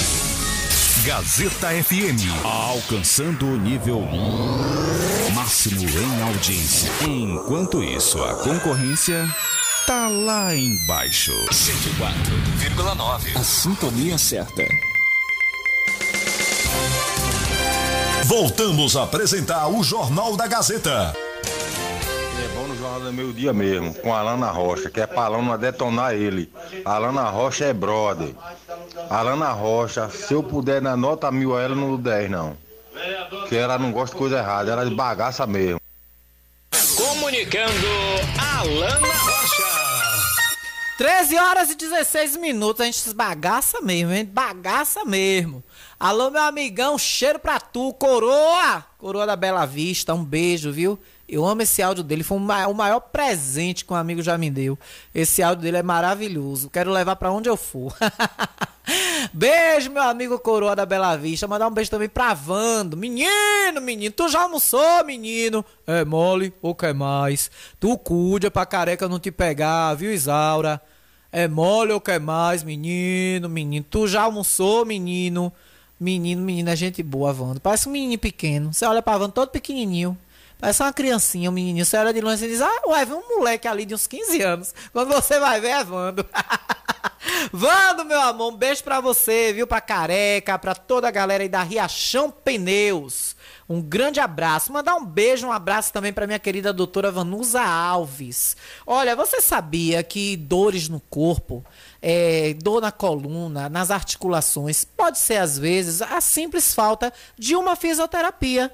Gazeta FM. Alcançando o nível máximo em audiência. Enquanto isso, a concorrência tá lá embaixo. 104,9. A sintonia certa. Voltamos a apresentar o Jornal da Gazeta. É bom no Meio Dia mesmo, com a Alana Rocha, que é pra Alana detonar ele. A Alana Rocha é brother. Alana Rocha, se eu puder na nota mil a ela, não dou 10 não. Porque ela não gosta de coisa errada, ela é de bagaça mesmo. Comunicando Alana Rocha. 13 horas e 16 minutos, a gente esbagaça mesmo, hein? Bagaça mesmo. Alô, meu amigão, cheiro pra tu, coroa! Coroa da Bela Vista, um beijo, viu? Eu amo esse áudio dele, foi o maior presente que um amigo já me deu. Esse áudio dele é maravilhoso, quero levar para onde eu for. beijo, meu amigo Coroa da Bela Vista. Mandar um beijo também pra Vando. Menino, menino, tu já almoçou, menino? É mole, ou quer mais? Tu cuida pra careca não te pegar, viu, Isaura? É mole ou quer mais, menino, menino? Tu já almoçou, menino? Menino, menino, é gente boa, Wanda. Parece um menino pequeno. Você olha pra Wanda todo pequenininho. Parece uma criancinha, um menininho. Você olha de longe e diz, ah, ué, vem um moleque ali de uns 15 anos. Quando você vai ver, é Vando. Vando, meu amor, um beijo pra você, viu? Pra careca, pra toda a galera aí da Riachão Pneus. Um grande abraço. Mandar um beijo, um abraço também para minha querida doutora Vanusa Alves. Olha, você sabia que dores no corpo, é, dor na coluna, nas articulações, pode ser às vezes a simples falta de uma fisioterapia.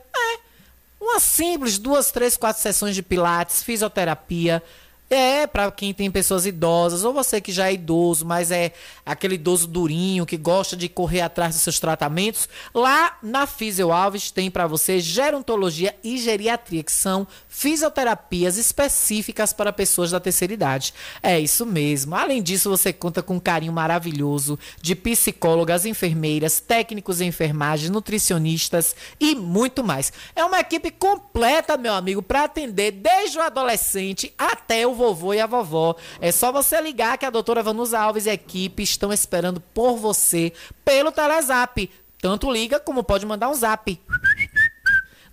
Uma simples, duas, três, quatro sessões de pilates, fisioterapia é, para quem tem pessoas idosas, ou você que já é idoso, mas é aquele idoso durinho que gosta de correr atrás dos seus tratamentos, lá na Fisio Alves tem para você gerontologia e geriatria, que são fisioterapias específicas para pessoas da terceira idade. É isso mesmo. Além disso, você conta com um carinho maravilhoso de psicólogas, enfermeiras, técnicos em enfermagem, nutricionistas e muito mais. É uma equipe completa, meu amigo, para atender desde o adolescente até o vovô e a vovó. É só você ligar que a doutora Vanusa Alves e a equipe estão esperando por você pelo Telezap. Tanto liga como pode mandar um zap.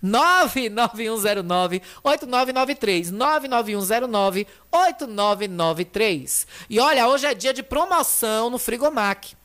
99109 8993 99109 8993. E olha, hoje é dia de promoção no Frigomac.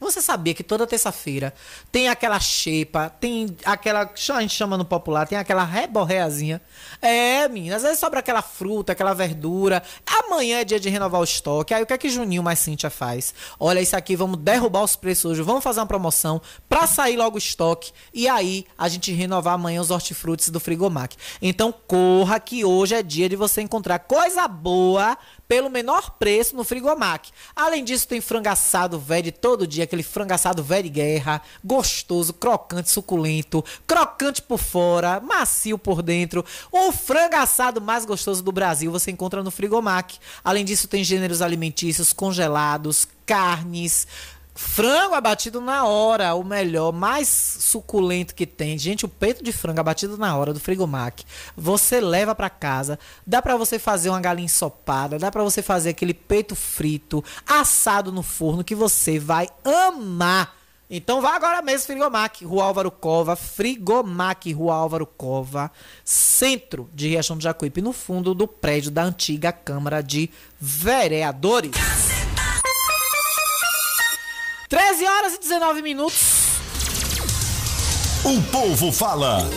Você sabia que toda terça-feira tem aquela xepa, tem aquela. A gente chama no popular, tem aquela reborreazinha. É, menina, às vezes sobra aquela fruta, aquela verdura. Amanhã é dia de renovar o estoque. Aí o que é que Juninho mais Cíntia faz? Olha, isso aqui, vamos derrubar os preços hoje, vamos fazer uma promoção pra sair logo o estoque. E aí a gente renovar amanhã os hortifrutis do Frigomac. Então corra que hoje é dia de você encontrar coisa boa pelo menor preço no Frigomac. Além disso, tem frango assado velho todo dia, aquele frango assado velho de guerra, gostoso, crocante, suculento, crocante por fora, macio por dentro. O frango assado mais gostoso do Brasil você encontra no Frigomac. Além disso, tem gêneros alimentícios congelados, carnes, Frango abatido na hora, o melhor, mais suculento que tem. Gente, o peito de frango abatido na hora do Frigomac. Você leva para casa, dá para você fazer uma galinha ensopada, dá para você fazer aquele peito frito, assado no forno que você vai amar. Então vá agora mesmo, Frigomac, Rua Álvaro Cova, Frigomac, Rua Álvaro Cova, centro de Riachão do Jacuípe, no fundo do prédio da antiga Câmara de Vereadores. 13 horas e 19 minutos. O povo fala.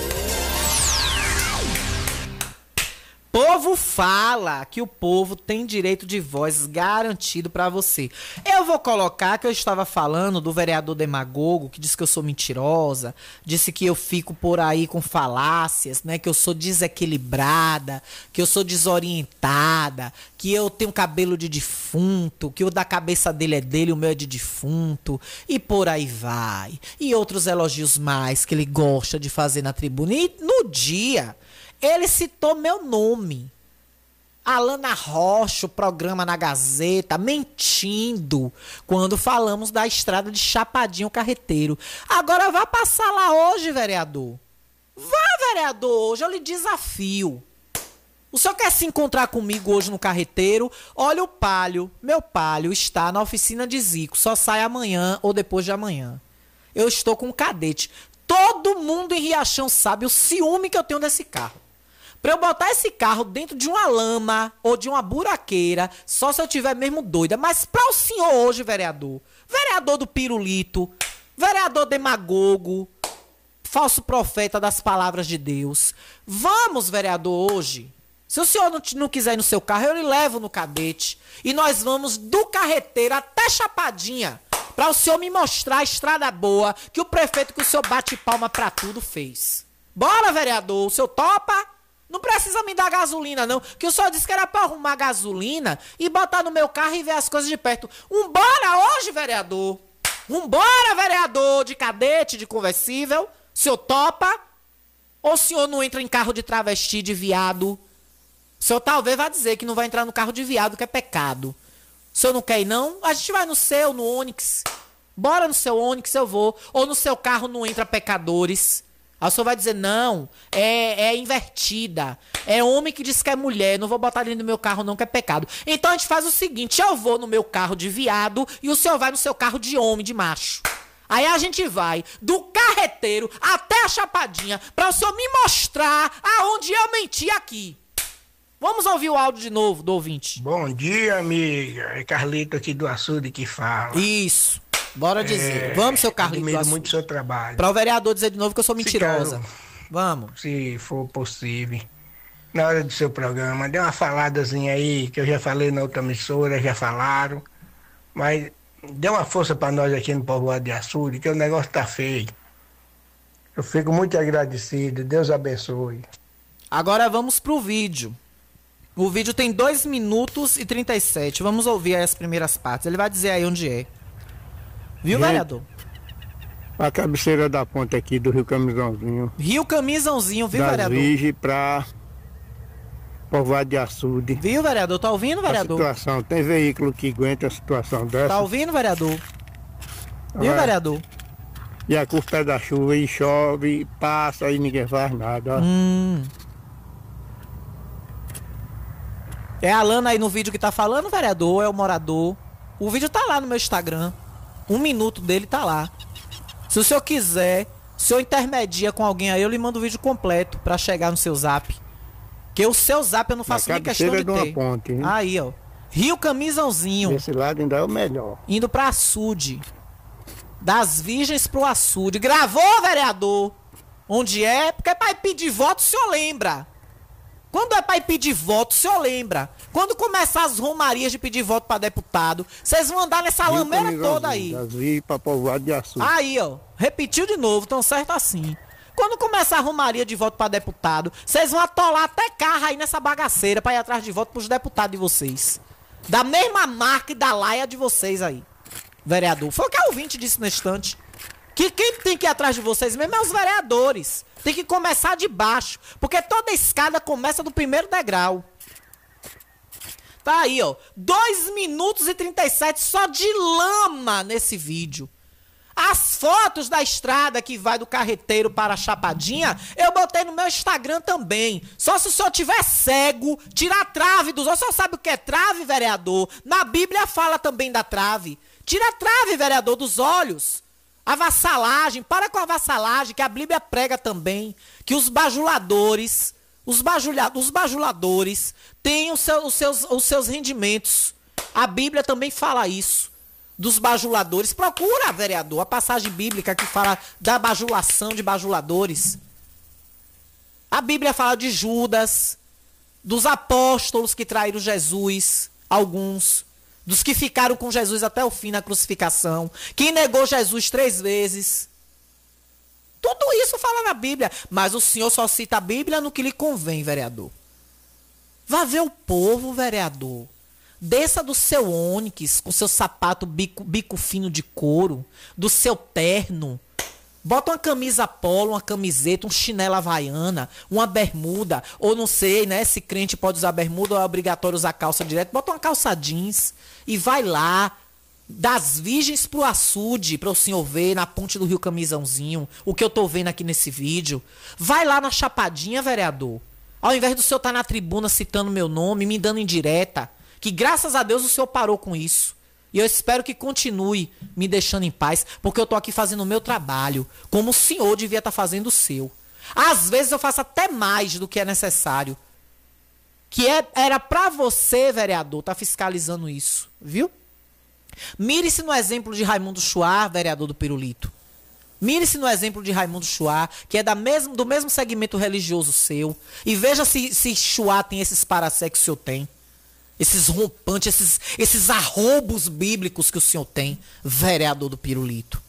Povo fala que o povo tem direito de voz garantido para você. Eu vou colocar que eu estava falando do vereador demagogo que disse que eu sou mentirosa, disse que eu fico por aí com falácias, né, que eu sou desequilibrada, que eu sou desorientada, que eu tenho cabelo de defunto, que o da cabeça dele é dele, o meu é de defunto, e por aí vai. E outros elogios mais que ele gosta de fazer na tribuna. E no dia ele citou meu nome. Alana Rocha, o programa na Gazeta, mentindo quando falamos da estrada de Chapadinho Carreteiro. Agora vá passar lá hoje, vereador. Vá, vereador, hoje eu lhe desafio. O senhor quer se encontrar comigo hoje no carreteiro? Olha o palio. Meu palio está na oficina de Zico. Só sai amanhã ou depois de amanhã. Eu estou com um cadete. Todo mundo em Riachão sabe o ciúme que eu tenho desse carro. Pra eu botar esse carro dentro de uma lama ou de uma buraqueira, só se eu tiver mesmo doida. Mas para o senhor hoje, vereador, vereador do pirulito, vereador demagogo, falso profeta das palavras de Deus, vamos, vereador, hoje. Se o senhor não, não quiser ir no seu carro, eu lhe levo no cadete. E nós vamos do carreteiro até Chapadinha. Pra o senhor me mostrar a estrada boa que o prefeito que o senhor bate palma pra tudo fez. Bora, vereador, o senhor topa? Não precisa me dar gasolina, não. Que o senhor disse que era pra arrumar gasolina e botar no meu carro e ver as coisas de perto. Umbora hoje, vereador. Umbora, vereador, de cadete, de conversível. Senhor topa? Ou o senhor não entra em carro de travesti, de viado? O senhor talvez vá dizer que não vai entrar no carro de viado, que é pecado. O senhor não quer ir, não? A gente vai no seu, no Onix. Bora no seu Onix, eu vou. Ou no seu carro não entra pecadores. Aí o senhor vai dizer, não, é, é invertida. É homem que diz que é mulher, não vou botar ele no meu carro não, que é pecado. Então a gente faz o seguinte, eu vou no meu carro de viado e o senhor vai no seu carro de homem, de macho. Aí a gente vai do carreteiro até a chapadinha para o senhor me mostrar aonde eu menti aqui. Vamos ouvir o áudio de novo do ouvinte. Bom dia, amiga. É Carlito aqui do Açude que fala. Isso. Bora dizer. É, Vamos, seu Carlito. Admiro muito o seu trabalho. Para o vereador dizer de novo que eu sou mentirosa. caso- Vamos. Se for possível. Na hora do seu programa, dê uma faladazinha aí, que eu já falei na outra emissora, já falaram. Mas dê uma força para nós aqui no Povoado de Açude, que o negócio tá feio. Eu fico muito agradecido. Deus abençoe. Agora vamos pro vídeo. O vídeo tem 2 minutos e 37. Vamos ouvir as primeiras partes. Ele vai dizer aí onde é. Viu, Gente, vereador? A cabeceira da ponte aqui do Rio Camisãozinho. Rio Camisãozinho, viu, das vereador? Virgem pra Povoado de Açude. Viu, vereador? Tá ouvindo, vereador? A situação, tem veículo que aguenta a situação dessa. Tá ouvindo, vereador? Viu, vereador? E a culpa é da chuva e chove, passa e ninguém faz nada. ó. Hum. É a Lana aí no vídeo que tá falando, vereador, é o morador? O vídeo tá lá no meu Instagram. Um minuto dele tá lá. Se o senhor quiser, se o senhor intermedia com alguém aí, eu lhe mando o vídeo completo pra chegar no seu zap. Que o seu zap eu não faço nem questão de cabeceira de uma ter. ponte, hein? Aí, ó. Rio Camisãozinho. Esse lado ainda é o melhor. Indo pra açude. Das Virgens pro açude. Gravou, vereador? Onde é? Porque é pra ir pedir voto, o senhor lembra. Quando é pra ir pedir voto, o senhor lembra. Quando começar as romarias de pedir voto pra deputado, vocês vão andar nessa Rio lameira toda aí. Povoado de. Aí, ó. Repetiu de novo, tão certo assim. Quando começar a romaria de voto pra deputado, vocês vão atolar até carro aí nessa bagaceira pra ir atrás de voto pros deputados de vocês. Da mesma marca e da laia de vocês aí. Vereador. Foi o que a ouvinte disse no instante. Que quem tem que ir atrás de vocês mesmo é os vereadores. Tem que começar de baixo. Porque toda escada começa do primeiro degrau. Tá aí, ó. 2 minutos e 37 só de lama nesse vídeo. As fotos da estrada que vai do carreteiro para a Chapadinha, eu botei no meu Instagram também. Só se o senhor tiver cego, tirar a trave dos. O senhor sabe o que é trave, vereador? Na Bíblia fala também da trave. Tira a trave, vereador, dos olhos. A vassalagem, para com a vassalagem, que a Bíblia prega também. Que os bajuladores, os, bajulha, os bajuladores têm os os, seus, os seus rendimentos. A Bíblia também fala isso dos bajuladores. Procura, vereador, a passagem bíblica que fala da bajulação de bajuladores. A Bíblia fala de Judas, dos apóstolos que traíram Jesus, alguns, dos que ficaram com Jesus até o fim na crucificação, quem negou Jesus três vezes. Tudo isso fala na Bíblia, mas o senhor só cita a Bíblia no que lhe convém, vereador. Vá ver o povo, vereador. Desça do seu ônix, com seu sapato bico, bico fino de couro, do seu terno. Bota uma camisa polo, uma camiseta, um chinelo havaiana, uma bermuda, ou não sei, né? Se crente pode usar bermuda ou é obrigatório usar calça direto. Bota uma calça jeans e vai lá. Das Virgens pro açude, para o senhor ver na ponte do Rio Camisãozinho, o que eu tô vendo aqui nesse vídeo. Vai lá na Chapadinha, vereador. Ao invés do senhor estar na tribuna citando meu nome, me dando indireta, que graças a Deus o senhor parou com isso. E eu espero que continue me deixando em paz, porque eu tô aqui fazendo o meu trabalho, como o senhor devia estar fazendo o seu. Às vezes eu faço até mais do que é necessário. Que é, era pra você, vereador, tá fiscalizando isso, viu? Mire-se no exemplo de Raimundo Chua, vereador do Pirulito. Mire-se no exemplo de Raimundo Chua, que é da mesmo, do mesmo segmento religioso seu. E veja se, se tem esses parasex que o senhor tem. Esses rompantes, esses, esses arroubos bíblicos que o senhor tem, vereador do pirulito.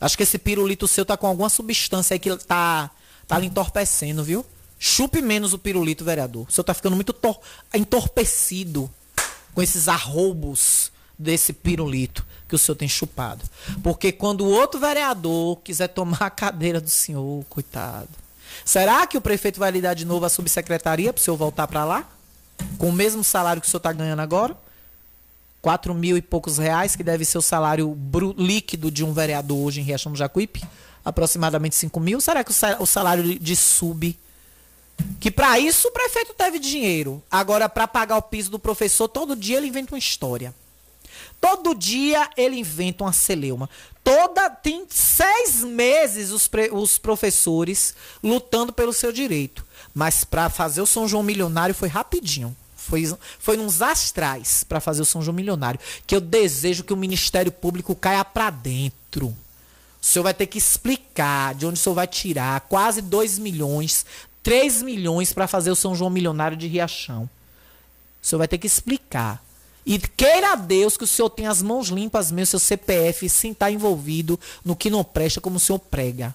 Acho que esse pirulito seu tá com alguma substância aí que tá, tá lhe entorpecendo, viu? Chupe menos o pirulito, vereador. O senhor tá ficando muito tor- entorpecido com esses arroubos desse pirulito que o senhor tem chupado. Porque quando o outro vereador quiser tomar a cadeira do senhor, coitado. Será que o prefeito vai lhe dar de novo a subsecretaria para o senhor voltar para lá? Com o mesmo salário que o senhor está ganhando agora? 4 mil e poucos reais, que deve ser o salário líquido de um vereador hoje em Riachão do Jacuípe, aproximadamente 5 mil. Será que o sa- o salário de- de sub que para isso o prefeito teve dinheiro. Agora, para pagar o piso do professor, todo dia ele inventa uma história. Todo dia ele inventa uma celeuma. Toda tem seis meses os, pre- os professores lutando pelo seu direito. Mas para fazer o São João milionário foi rapidinho. Foi, foi nos astrais para fazer o São João milionário. Que eu desejo que o Ministério Público caia para dentro. O senhor vai ter que explicar de onde o senhor vai tirar quase 2 milhões, 3 milhões para fazer o São João milionário de Riachão. O senhor vai ter que explicar. E queira Deus que o senhor tenha as mãos limpas mesmo, seu CPF, sem estar envolvido no que não presta, como o senhor prega.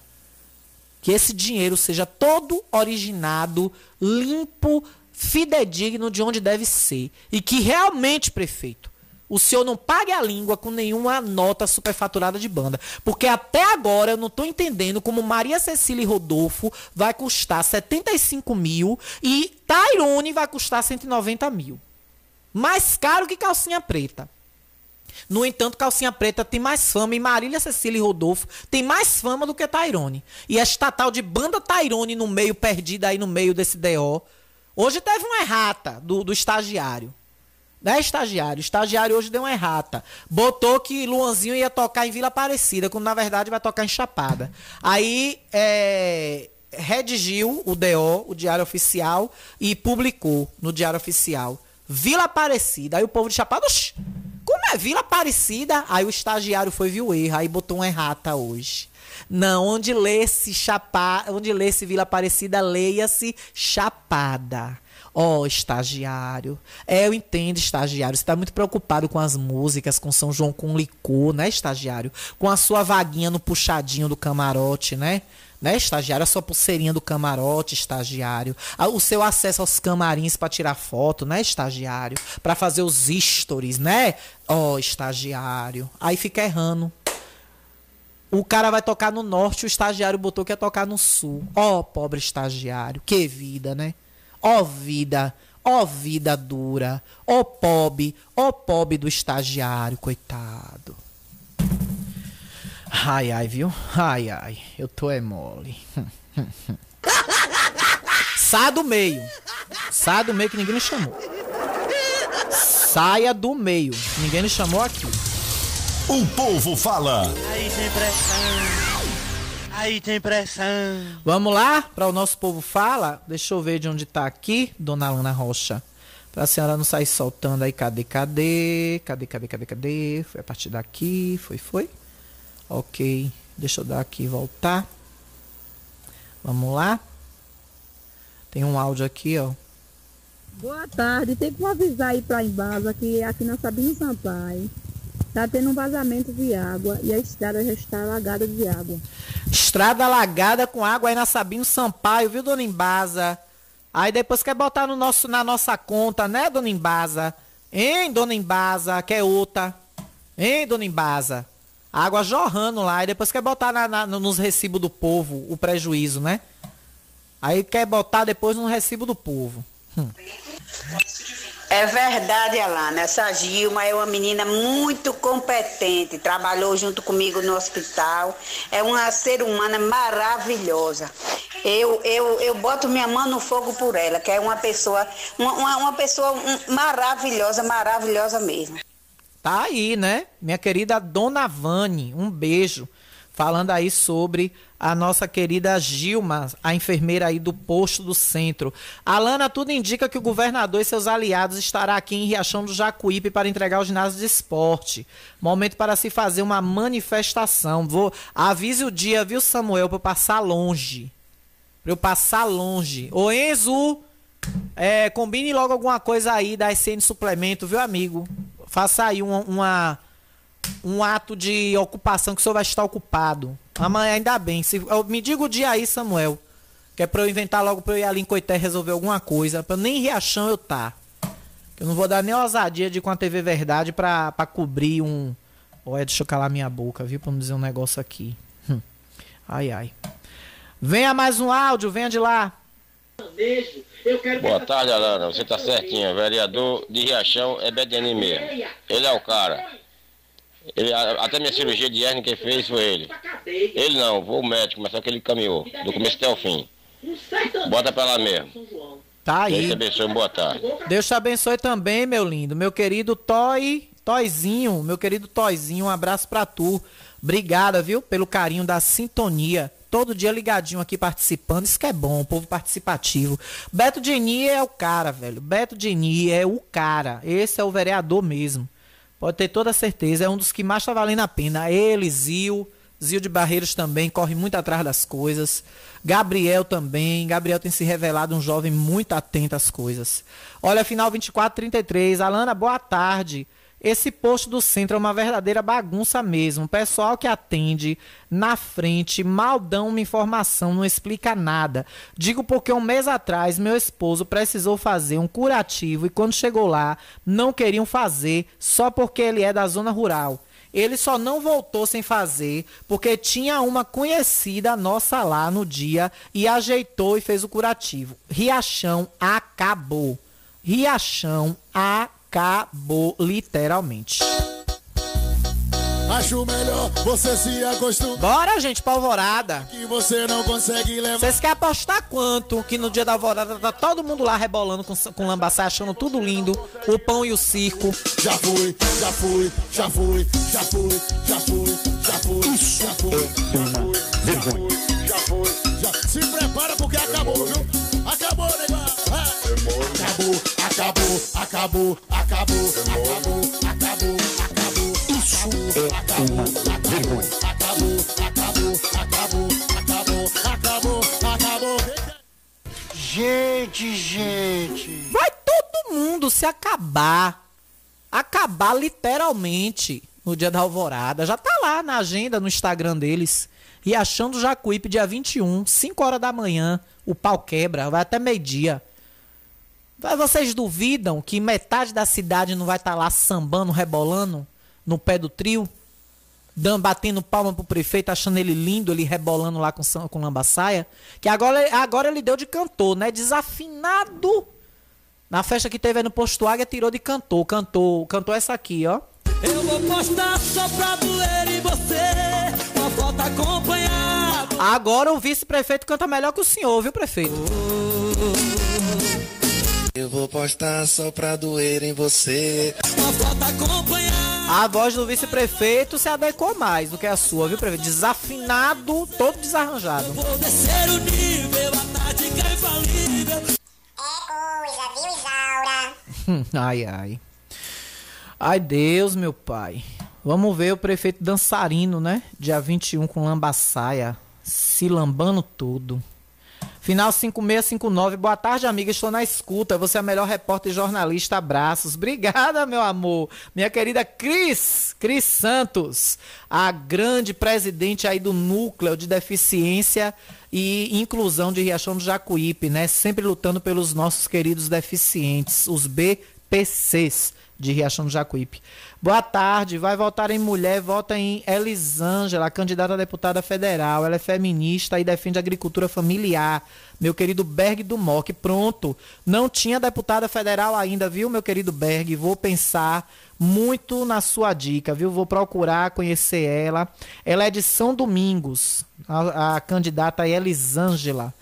Que esse dinheiro seja todo originado, limpo, fidedigno de onde deve ser. E que realmente, prefeito, o senhor não pague a língua com nenhuma nota superfaturada de banda. Porque até agora eu não estou entendendo como Maria Cecília e Rodolfo vai custar 75 mil e Tairone vai custar 190 mil. Mais caro que calcinha preta. No entanto, Calcinha Preta tem mais fama e Marília Cecília e Rodolfo tem mais fama do que Tairone. E esta tal de banda Tairone no meio, perdida aí no meio desse DO. Hoje teve uma errata do, do estagiário. Né, estagiário? O estagiário hoje deu uma errata. Botou que Luanzinho ia tocar em Vila Aparecida, quando na verdade vai tocar em Chapada. Aí, é, redigiu o DO, o Diário Oficial, e publicou no Diário Oficial. Vila Aparecida. Aí o povo de Chapada, oxi, como é Vila Aparecida? Aí o estagiário foi viu o erro, aí botou uma errata hoje. Não, onde lê-se Chapa, onde lê-se Vila Aparecida, leia-se Chapada. Ó, estagiário. É, eu entendo, estagiário. Você tá muito preocupado com as músicas, com São João com licor, né, estagiário? Com a sua vaguinha no puxadinho do camarote, né? Né, estagiário? A sua pulseirinha do camarote, estagiário. O seu acesso aos camarins para tirar foto, né, estagiário? Para fazer os stories, né? Ó, estagiário. Aí fica errando. O cara vai tocar no norte, o estagiário botou que ia tocar no sul. Ó, pobre estagiário. Que vida, né? Ó vida, ó vida dura. Ó pobre, ó pobre do estagiário, coitado. Ai, ai, viu? Ai, ai, eu tô é mole. Saia do meio. Saia do meio que ninguém me chamou. Saia do meio. Ninguém me chamou aqui. O povo fala. Aí tem pressão. Aí tem pressão. Vamos lá para o nosso povo fala. Deixa eu ver de onde tá aqui, dona Lana Rocha. Pra senhora não sair soltando aí, cadê, cadê? Cadê, cadê, cadê, cadê? Foi a partir daqui, foi, foi? Ok, deixa eu dar aqui e voltar. Vamos lá. Tem um áudio aqui, ó. Boa tarde, tem como avisar aí pra Embasa que aqui na Sabino Sampaio tá tendo um vazamento de água e a estrada já está alagada de água. Estrada alagada com água aí na Sabino Sampaio, viu, dona Embasa? Aí depois quer botar no nosso, na nossa conta, né, dona Embasa? Hein, dona Embasa? Quer outra? Hein, dona Embasa? Água jorrando lá, e depois quer botar na- na- nos recibos do povo o prejuízo, né? Aí quer botar depois no recibo do povo. Hum. É verdade, Alana. Essa Gilma é uma menina muito competente. Trabalhou junto comigo no hospital. É uma ser humana maravilhosa. Eu, eu, eu boto minha mão no fogo por ela, que é uma pessoa, uma, uma, pessoa maravilhosa, maravilhosa mesmo. Tá aí, né? Minha querida Dona Vani, um beijo. Falando aí sobre a nossa querida Gilma, a enfermeira aí do posto do centro. Alana, tudo indica que o governador e seus aliados estará aqui em Riachão do Jacuípe para entregar o ginásio de esporte. Momento para se fazer uma manifestação. Vou avise o dia, viu, Samuel, para eu passar longe. Para eu passar longe. Ô Enzo, é, combine logo alguma coisa aí da SN Suplemento, viu, amigo? Faça aí uma, uma- um ato de ocupação que o senhor vai estar ocupado. Amanhã, ainda bem. Se, eu- me diga o dia aí, Samuel. Que é pra eu inventar logo pra eu ir ali em Coité resolver alguma coisa. Pra nem em Riachão eu tá. Eu não vou dar nem ousadia de ir com a TV Verdade pra, pra cobrir um. Olha, deixa eu calar minha boca, viu? Pra não dizer um negócio aqui. Hum. Ai, ai. Venha mais um áudio, venha de lá. Boa tarde, Alana. Você tá certinho. Vereador de Riachão é Bedeni mesmo. Ele é o cara. Ele, até minha cirurgia de hernia quem fez foi ele. Ele não, vou o médico, mas só que ele caminhou, do começo até o fim. Bota pra lá mesmo. Tá aí. Deus te abençoe, boa tarde. Deus te abençoe também, meu lindo. Meu querido Toy, Toyzinho, meu querido Toyzinho, um abraço pra tu. Obrigada, viu, pelo carinho da sintonia. Todo dia ligadinho aqui participando, isso que é bom, povo participativo. Beto Dini é o cara, velho. Beto Dini é o cara. Esse é o vereador mesmo. Pode ter toda certeza, é um dos que mais tá valendo a pena. Ele, Zil, Zil de Barreiros também, corre muito atrás das coisas. Gabriel também. Gabriel tem se revelado um jovem muito atento às coisas. Olha, final 2433. Alana, boa tarde. Esse posto do centro é uma verdadeira bagunça mesmo. O pessoal que atende na frente mal dão uma informação, não explica nada. Digo porque um mês atrás meu esposo precisou fazer um curativo e quando chegou lá não queriam fazer só porque ele é da zona rural. Ele só não voltou sem fazer porque tinha uma conhecida nossa lá no dia e ajeitou e fez o curativo. Riachão acabou. Riachão acabou, literalmente. Acho melhor você se acostumar. Bora, gente, pra alvorada. Que você não consegue levar. Vocês querem apostar quanto que no dia da alvorada tá todo mundo lá rebolando com, com lambaçai, achando tudo lindo, o pão e o circo. Já fui, já fui, já fui, já fui, já fui, já fui, já fui, já fui, já fui, já fui, já Se prepara porque acabou, viu? Acabou, negócio. Acabou, acabou, acabou, acabou, acabou, acabou, acabou. Isso acabou, acabou, acabou, acabou, acabou, acabou, acabou, acabou. Gente, gente. Vai todo mundo se acabar. Acabar literalmente no dia da alvorada. Já tá lá na agenda, no Instagram deles. E achando Jacuípe, dia 21, 5 horas da manhã. O pau quebra, vai até meio-dia. Mas Vocês duvidam que metade da cidade não vai estar lá sambando, rebolando no pé do trio? dando, batendo palma pro prefeito, achando ele lindo, ele rebolando lá com, com lambaçaia. Que agora, agora ele deu de cantor, né? Desafinado. Na festa que teve aí no Posto Águia, tirou de cantor. Cantou, cantou essa aqui, ó. Eu vou postar só pra doer em você. Uma foto acompanhada. Agora o vice-prefeito canta melhor que o senhor, viu, prefeito? Eu vou postar só pra doer em você. Uma foto acompanhada. A voz do vice-prefeito se adequou mais do que a sua, viu, prefeito? Desafinado, todo desarranjado. Vou descer o nível, a tática é infalível. Hum, ai, ai. Ai, Deus, meu pai. Vamos ver o prefeito dançarino, né? Dia 21 com lambaçaia. Se lambando tudo. Final 5659. Boa tarde, amiga. Estou na escuta. Você é a melhor repórter e jornalista. Abraços. Obrigada, meu amor. Minha querida Cris. Cris Santos. A grande presidente aí do Núcleo de Deficiência e Inclusão de Riachão do Jacuípe, né? Sempre lutando pelos nossos queridos deficientes, os BPCs de Riachão do Jacuípe. Boa tarde, vai votar em mulher, vota em Elisângela, candidata a deputada federal. Ela é feminista e defende a agricultura familiar. Meu querido Berg do MOC, pronto. Não tinha deputada federal ainda, viu, meu querido Berg? Vou pensar muito na sua dica, viu? Vou procurar conhecer ela. Ela é de São Domingos, a, a candidata é Elisângela.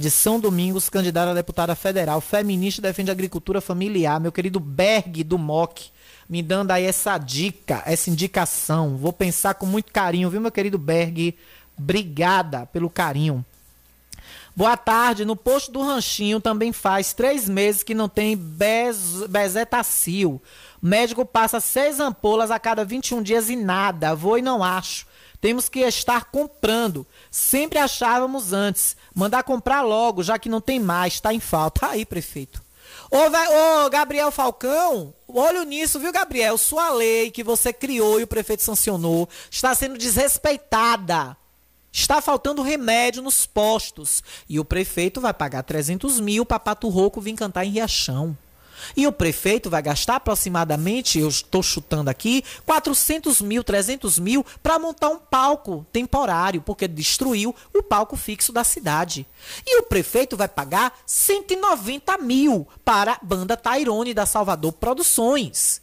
De São Domingos, candidata a deputada federal, feminista defende agricultura familiar. Meu querido Berg do MOC, me dando aí essa dica, essa indicação. Vou pensar com muito carinho, viu, meu querido Berg? Obrigada pelo carinho. Boa tarde. No posto do Ranchinho também faz três meses que não tem bez, bezetacil. Médico passa seis ampolas a cada 21 dias e nada. Vou e não acho. Temos que estar comprando. Sempre achávamos antes. Mandar comprar logo, já que não tem mais. Tá em falta. Aí, prefeito. Ô, vé- ô, Gabriel Falcão, olho nisso, viu, Gabriel? Sua lei que você criou e o prefeito sancionou está sendo desrespeitada. Está faltando remédio nos postos. E o prefeito vai pagar 300 mil para Pato Rouco vir cantar em Riachão. E o prefeito vai gastar aproximadamente, eu estou chutando aqui, 400 mil, 300 mil para montar um palco temporário, porque destruiu o palco fixo da cidade. E o prefeito vai pagar 190 mil para a banda Tairone da Salvador Produções.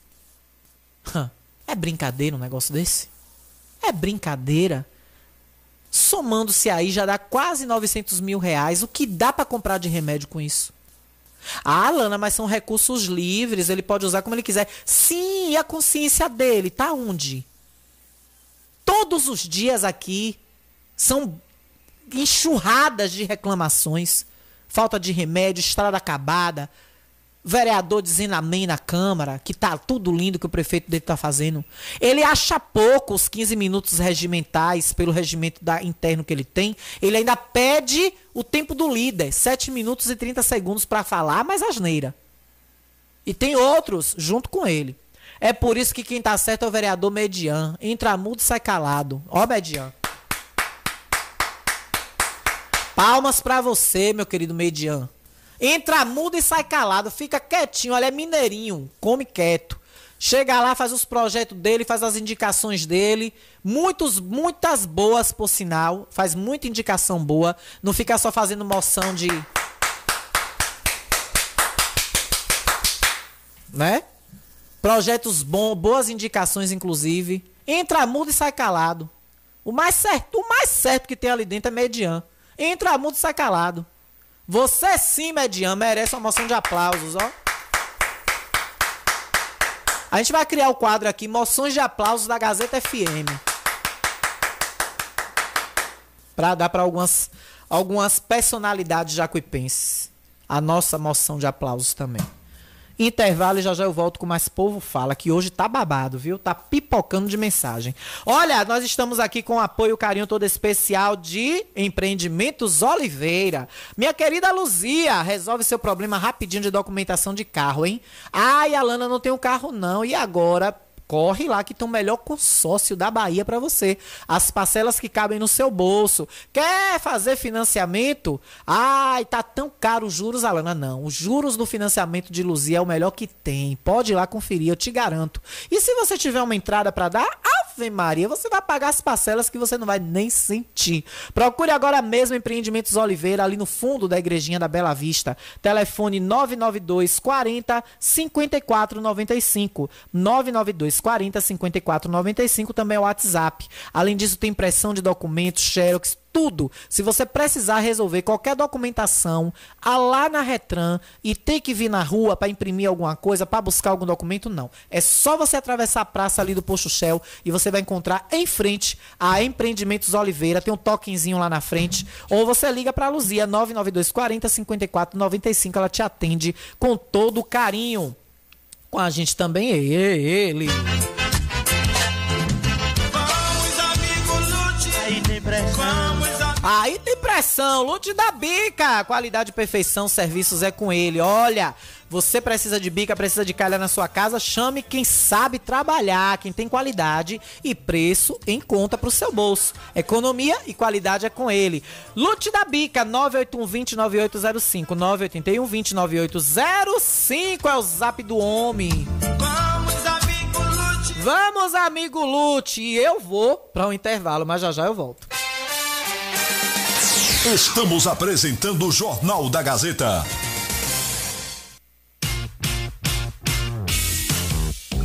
É brincadeira um negócio desse? É brincadeira. Somando-se aí já dá quase 900 mil reais. O que dá para comprar de remédio com isso? Ah, Lana, mas são recursos livres, ele pode usar como ele quiser. Sim, e a consciência dele tá onde? Todos os dias aqui são enxurradas de reclamações. Falta de remédio, estrada acabada, vereador dizendo amém na Câmara, que tá tudo lindo que o prefeito dele tá fazendo. Ele acha pouco os 15 minutos regimentais pelo regimento da, interno que ele tem. Ele ainda pede o tempo do líder, 7 minutos e 30 segundos para falar, mas asneira. E tem outros junto com ele. É por isso que quem tá certo é o vereador Median. Entra mudo sai calado. Ó, Median. Palmas para você, meu querido Median. Entra mudo e sai calado, fica quietinho, olha, é mineirinho, come quieto. Chega lá, faz os projetos dele, faz as indicações dele. Muitos, muitas boas, por sinal. Faz muita indicação boa. Não fica só fazendo moção de. Né? Projetos bons, boas indicações, inclusive. Entra mudo e sai calado. O mais certo, o mais certo que tem ali dentro é mediano. Entra mudo e sai calado. Você sim, mediano, merece uma moção de aplausos, ó. A gente vai criar o quadro aqui, moções de aplausos da Gazeta FM. Pra dar para algumas, algumas personalidades jacuipenses. A nossa moção de aplausos também. Intervalo e já já eu volto com mais Povo Fala, que hoje tá babado, viu? Tá pipocando de mensagem. Olha, nós estamos aqui com o apoio, carinho todo especial de Empreendimentos Oliveira. Minha querida Luzia, resolve seu problema rapidinho de documentação de carro, hein? Ai, Alana, não tem um carro não. E agora? Corre lá que tem o melhor consórcio da Bahia para você. As parcelas que cabem no seu bolso. Quer fazer financiamento? Ai, tá tão caro os juros, Alana. Não. Os juros do financiamento de Luzia é o melhor que tem. Pode ir lá conferir, eu te garanto. E se você tiver uma entrada para dar, Ave Maria, você vai pagar as parcelas que você não vai nem sentir. Procure agora mesmo Empreendimentos Oliveira, ali no fundo da igrejinha da Bela Vista. Telefone 992 40 54 95. 992 40 54 95 também é o WhatsApp. Além disso, tem impressão de documentos, xerox, tudo. Se você precisar resolver qualquer documentação a lá na Retran e ter que vir na rua para imprimir alguma coisa, para buscar algum documento, não. É só você atravessar a praça ali do Posto Shell e você vai encontrar em frente a Empreendimentos Oliveira, tem um toquezinho lá na frente, ou você liga para a Luzia 992 40 54 95, ela te atende com todo carinho. Com a gente também ele. Aí tem pressão. Aí tem pressão, lute da bica. Qualidade e perfeição, serviços é com ele. Olha, você precisa de bica, precisa de calha na sua casa, chame quem sabe trabalhar, quem tem qualidade e preço em conta pro seu bolso. Economia e qualidade é com ele. Lute da bica, 981209805, 981209805 é o zap do homem. Vamos, amigo Lute. Vamos, amigo Lute. E eu vou para um intervalo, mas já já eu volto. Estamos apresentando o Jornal da Gazeta.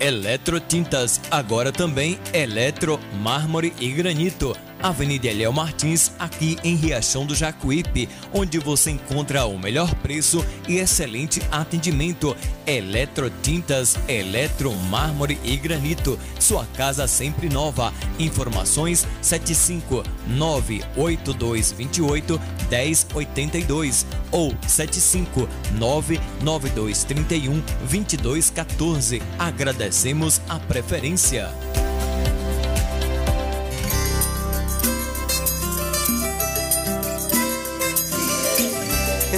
Eletrotintas, agora também eletro, mármore e granito. Avenida Eliel Martins, aqui em Riachão do Jacuípe, onde você encontra o melhor preço e excelente atendimento. Eletrotintas, eletromármore e granito. Sua casa sempre nova. Informações 75 98228 1082 ou 75 99231 2214. Agradecemos a preferência.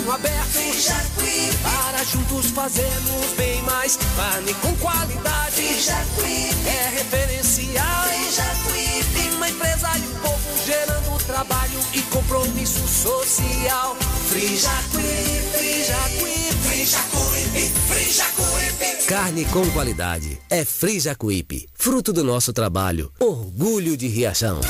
caminho aberto para juntos fazermos bem mais. Carne com qualidade é referencial. Uma empresa e um povo gerando trabalho e compromisso social. Frijacuí, Frijacuí, Frijacuí, Frijacuí. Carne com qualidade é Frijacuípe, fruto do nosso trabalho, orgulho de Riachão.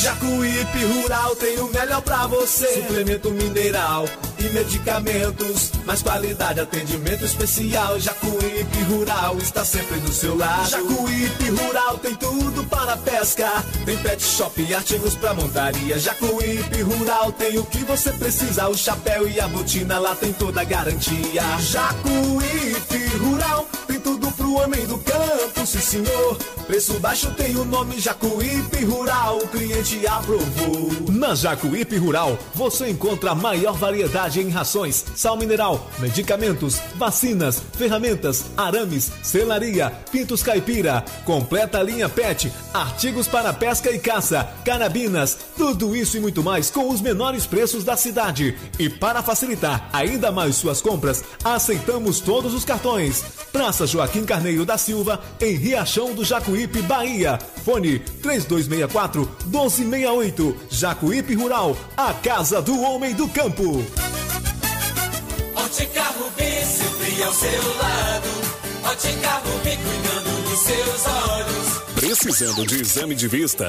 Jacuípe Rural tem o melhor pra você. Suplemento mineral e medicamentos. Mais qualidade, atendimento especial. Jacuípe Rural está sempre do seu lado. Jacuípe Rural tem tudo para pesca. Tem pet shop e artigos pra montaria. Jacuípe Rural tem o que você precisa. O chapéu e a botina lá tem toda a garantia. Jacuípe Rural tem tudo pro homem do campo, sim senhor. Preço baixo tem o nome Jacuípe Rural. O cliente aprovou. Na Jacuípe Rural você encontra a maior variedade em rações, sal mineral, medicamentos, vacinas, ferramentas, arames, selaria, pintos caipira, completa linha PET, artigos para pesca e caça, carabinas, tudo isso e muito mais com os menores preços da cidade. E para facilitar ainda mais suas compras, aceitamos todos os cartões. Praça Joaquim Carneiro da Silva, em Riachão do Jacuípe, Bahia. Fone 3264 1268. Jacuípe Rural, a casa do homem do campo. Ótica Rubi, sempre ao seu lado. Ótica Rubi, cuidando dos seus olhos. Precisando de exame de vista?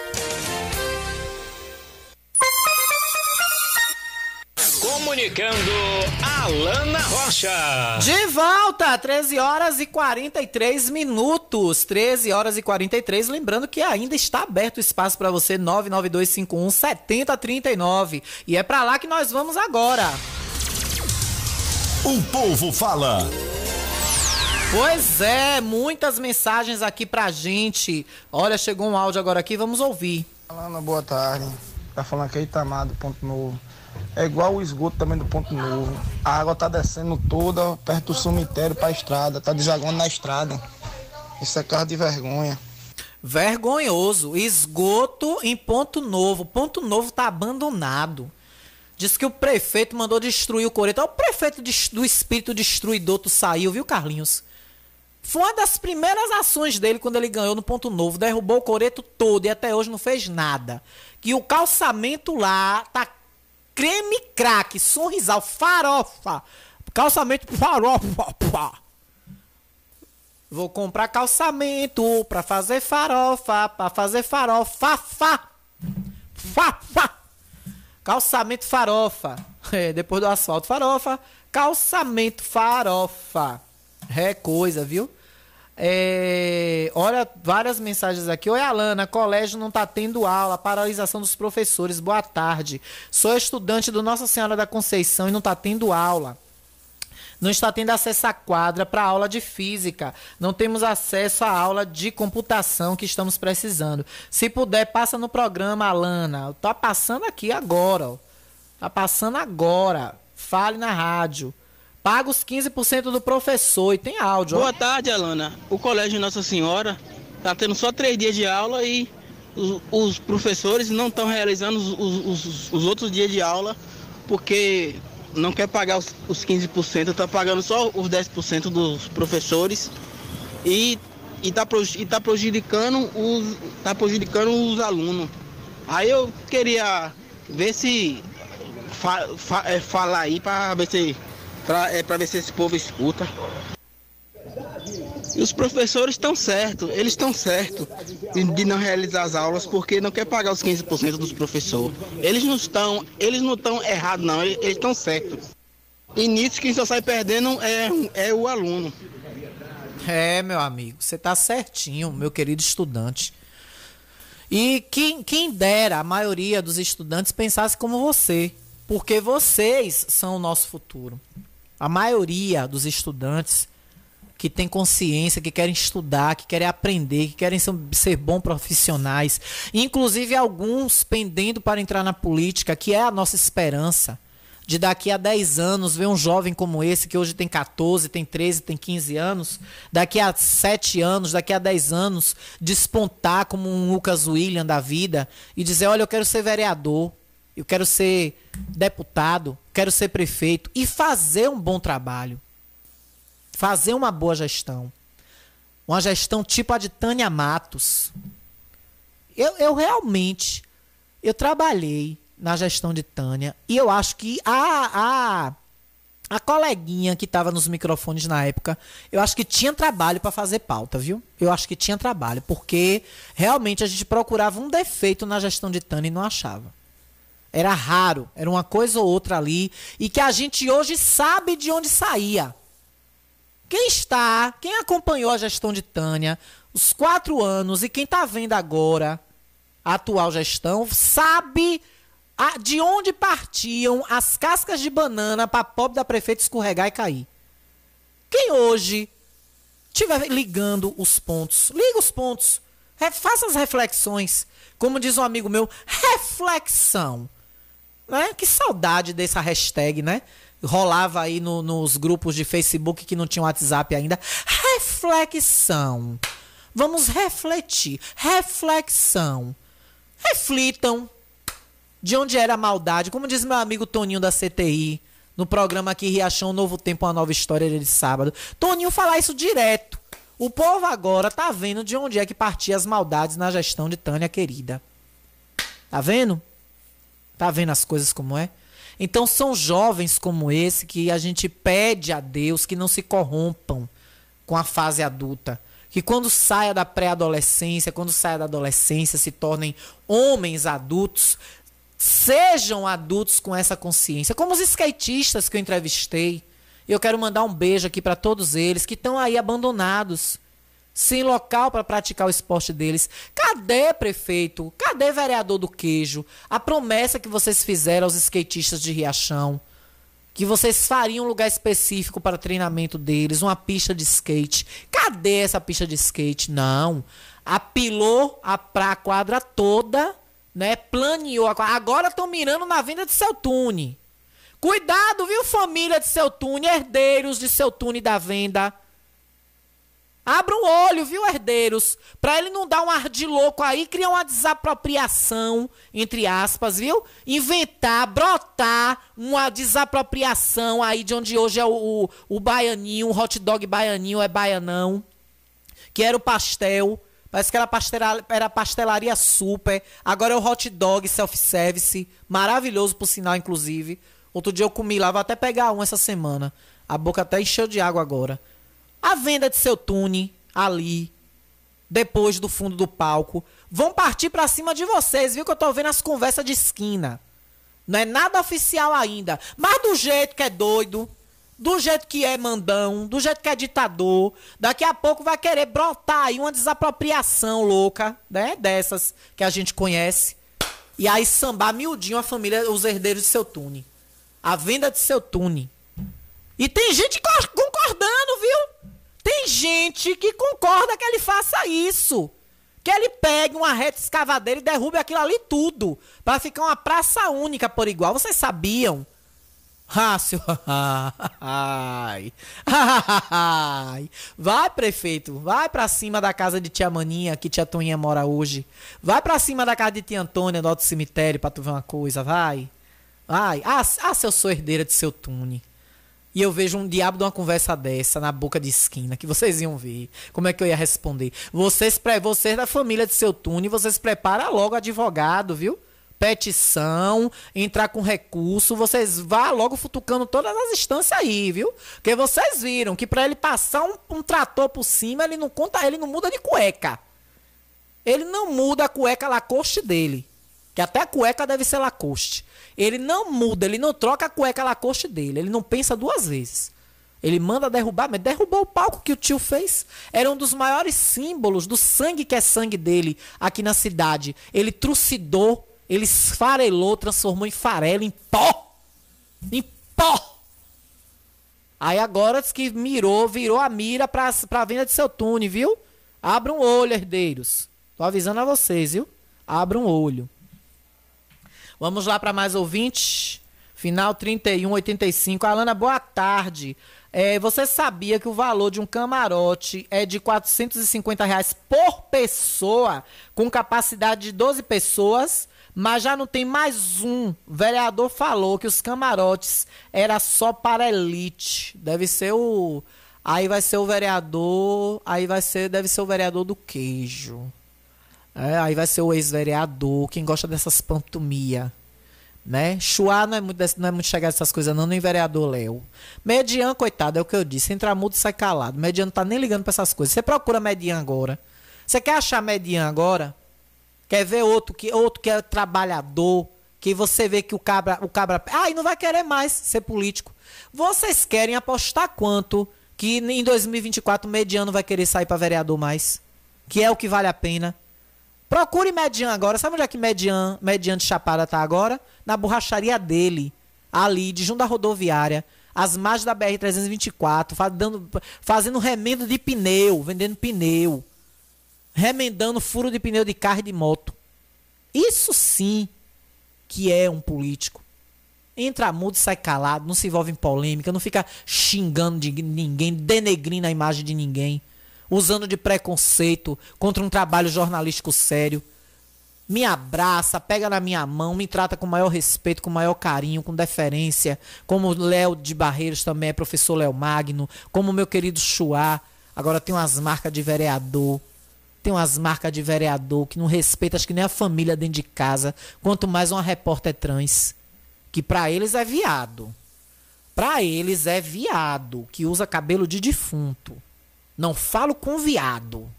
Comunicando Alana Rocha. De volta, 13 horas e 43 minutos. 13 horas e 43. Lembrando que ainda está aberto o espaço para você, 99251 7039. E é para lá que nós vamos agora. O povo fala. Pois é, muitas mensagens aqui pra gente. Olha, chegou um áudio agora aqui, vamos ouvir. Alana, boa tarde. Tá falando aqui Itamar do Ponto Novo. É igual o esgoto também do Ponto Novo. A água tá descendo toda perto do cemitério pra estrada, tá desagando na estrada. Isso é carro de vergonha. Vergonhoso. Esgoto em Ponto Novo. Ponto Novo tá abandonado. Diz que o prefeito mandou destruir o coreto. O prefeito do espírito destruidor tu saiu, viu, Carlinhos? Foi uma das primeiras ações dele quando ele ganhou no Ponto Novo. Derrubou o coreto todo e até hoje não fez nada. Que o calçamento lá tá creme craque, sorrisal, farofa. Calçamento farofa. Vou comprar calçamento pra fazer farofa, pra fazer farofa, fa, fa, fa. Calçamento farofa. É, depois do asfalto farofa, calçamento farofa. É coisa, viu? É, olha, várias mensagens aqui. Oi, Alana, colégio não tá tendo aula, paralisação dos professores. Boa tarde. Sou estudante do Nossa Senhora da Conceição e não tá tendo aula. Não está tendo acesso à quadra para aula de física. Não temos acesso à aula de computação que estamos precisando. Se puder, passa no programa, Alana. Tá passando aqui agora, ó. Tá passando agora. fale na rádio. Paga os 15% do professor e tem áudio. Boa tarde, Alana. O Colégio Nossa Senhora tá tendo só três dias de aula e os, os professores não estão realizando os, os, os, outros dias de aula porque não quer pagar os, os 15%, está pagando só os 10% dos professores e e tá, e tá prejudicando os tá prejudicando os alunos. Aí eu queria ver se fa, fa, é, falar aí para ver se para é, pra ver se esse povo escuta. E os professores estão certos, eles estão certos de, de, não realizar as aulas porque não quer pagar os 15% dos professores. Eles não estão, eles não estão errados não, eles estão certos. E nisso quem só sai perdendo é, é o aluno. É, meu amigo, você tá certinho, meu querido estudante. E quem, quem dera a maioria dos estudantes pensasse como você, porque vocês são o nosso futuro. A maioria dos estudantes que tem consciência, que querem estudar, que querem aprender, que querem ser, ser bons profissionais, inclusive alguns pendendo para entrar na política, que é a nossa esperança de daqui a 10 anos ver um jovem como esse, que hoje tem 14, tem 13, tem 15 anos, daqui a 7 anos, daqui a 10 anos, despontar como um Lucas William da vida e dizer: olha, eu quero ser vereador, eu quero ser deputado, quero ser prefeito e fazer um bom trabalho. Fazer uma boa gestão. Uma gestão tipo a de Tânia Matos. Eu, eu realmente, eu trabalhei na gestão de Tânia. E eu acho que a, a, a coleguinha que estava nos microfones na época, eu acho que tinha trabalho para fazer pauta, viu? Eu acho que tinha trabalho, porque realmente a gente procurava um defeito na gestão de Tânia e não achava. Era raro, era uma coisa ou outra ali, e que a gente hoje sabe de onde saía. Quem está, quem acompanhou a gestão de Tânia, os quatro anos, e quem está vendo agora a atual gestão, sabe a, de onde partiam as cascas de banana para pobre da prefeita escorregar e cair. Quem hoje estiver ligando os pontos, liga os pontos, faça as reflexões. Como diz um amigo meu, reflexão. Né? Que saudade dessa hashtag, né? Rolava aí no, nos grupos de Facebook que não tinham WhatsApp ainda. Reflexão. Vamos refletir. Reflexão. Reflitam de onde era a maldade. Como diz meu amigo Toninho da CTI, no programa aqui Riachão Novo Tempo, uma nova história de sábado. Toninho fala isso direto. O povo agora tá vendo de onde é que partiam as maldades na gestão de Tânia querida. Tá vendo? Tá vendo as coisas como é? Então são jovens como esse que a gente pede a Deus que não se corrompam com a fase adulta. Que quando saia da pré-adolescência, quando saia da adolescência, se tornem homens adultos, Sejam adultos com essa consciência, como os skatistas que eu entrevistei. Eu quero mandar um beijo aqui para todos eles que estão aí abandonados, sem local para praticar o esporte deles. Cadê prefeito? Cadê vereador do queijo? A promessa que vocês fizeram aos skatistas de Riachão, que vocês fariam um lugar específico para treinamento deles, uma pista de skate. Cadê essa pista de skate? Não. Apilou a, pra quadra toda né? Planeou. Agora estão mirando na venda de seu tune. Cuidado, viu, família de seu tune, herdeiros de seu tune da venda. Abra um olho, viu, herdeiros? Pra ele não dar um ar de louco aí, criar uma desapropriação, entre aspas, viu? Inventar, brotar uma desapropriação aí de onde hoje é o, o, o baianinho, o hot dog baianinho é baianão. Que era o pastel. Parece que era, pastela, era pastelaria super. Agora é o hot dog self-service. Maravilhoso, por sinal, inclusive. Outro dia eu comi lá, vou até pegar um essa semana. A boca até encheu de água agora. A venda de seu tune ali, depois do fundo do palco, vão partir para cima de vocês, viu? Que eu tô vendo as conversas de esquina. Não é nada oficial ainda. Mas do jeito que é doido, do jeito que é mandão, do jeito que é ditador, daqui a pouco vai querer brotar aí uma desapropriação louca, né? Dessas que a gente conhece. E aí sambar miudinho a família, os herdeiros de seu tune. A venda de seu tune. E tem gente concordando, viu? Tem gente que concorda que ele faça isso. Que ele pegue uma reta escavadeira e derrube aquilo ali tudo. para ficar uma praça única por igual. Vocês sabiam? Ah. Ai. Ai. Vai, prefeito. Vai pra cima da casa de tia Maninha, que tia Toninha mora hoje. Vai pra cima da casa de tia Antônia, do alto cemitério, pra tu ver uma coisa. Vai. Vai. Ah, ah se eu sou herdeira de seu Tune. E eu vejo um diabo de uma conversa dessa na boca de esquina, que vocês iam ver. Como é que eu ia responder? Vocês, vocês da família de seu Tune, vocês prepara logo advogado, viu? petição, entrar com recurso, vocês vá logo futucando todas as instâncias aí, viu? Porque vocês viram que para ele passar um, um, trator por cima, ele não conta, ele não muda de cueca. Ele não muda a cueca Lacoste dele. Que até a cueca deve ser Lacoste. Ele não muda, ele não troca a cueca Lacoste dele. Ele não pensa duas vezes. Ele manda derrubar, mas derrubou o palco que o tio fez. Era um dos maiores símbolos do sangue que é sangue dele aqui na cidade. Ele trucidou ele esfarelou, transformou em farelo, em pó. Em pó. Aí agora diz que mirou, virou a mira pra, pra venda de seu tune, viu? Abra um olho, herdeiros. Tô avisando a vocês, viu? Abra um olho. Vamos lá para mais ouvintes. Final 3185. Alana, boa tarde. É, você sabia que o valor de um camarote é de 450 reais por pessoa, com capacidade de 12 pessoas? Mas já não tem mais um. Vereador falou que os camarotes era só para elite. Deve ser o. Aí vai ser o vereador. Aí vai ser. Deve ser o vereador do queijo. É, aí vai ser o ex-vereador. Quem gosta dessas pantomia. Né? Chuá não é muito, não é muito chegar essas coisas, não, nem vereador Léo. Median, coitado, é o que eu disse. Entra mudo sai calado. Median não tá nem ligando para essas coisas. Você procura Median agora. Você quer achar Median agora? Quer ver outro que outro que é trabalhador, que você vê que o cabra, o cabra, ah, e não vai querer mais ser político. Vocês querem apostar quanto que em 2024 o mediano vai querer sair para vereador mais? Que é o que vale a pena. Procure Median agora. Sabe onde é que Median, Median de Chapada tá agora? Na borracharia dele, ali, de junto da rodoviária, as margens da BR-324, fazendo, remendo de pneu, vendendo pneu remendando furo de pneu de carro e de moto. Isso sim que é um político. Entra mudo, sai calado, não se envolve em polêmica, não fica xingando de ninguém, denegrindo a imagem de ninguém, usando de preconceito contra um trabalho jornalístico sério. Me abraça, pega na minha mão, me trata com maior respeito, com maior carinho, com deferência, como Léo de Barreiros também é professor Léo Magno, como o meu querido Chuá, agora tem umas marcas de vereador tem umas marcas de vereador que não respeita, acho que nem a família dentro de casa, quanto mais uma repórter trans, que para eles é viado. Para eles é viado, que usa cabelo de defunto. Não falo com viado.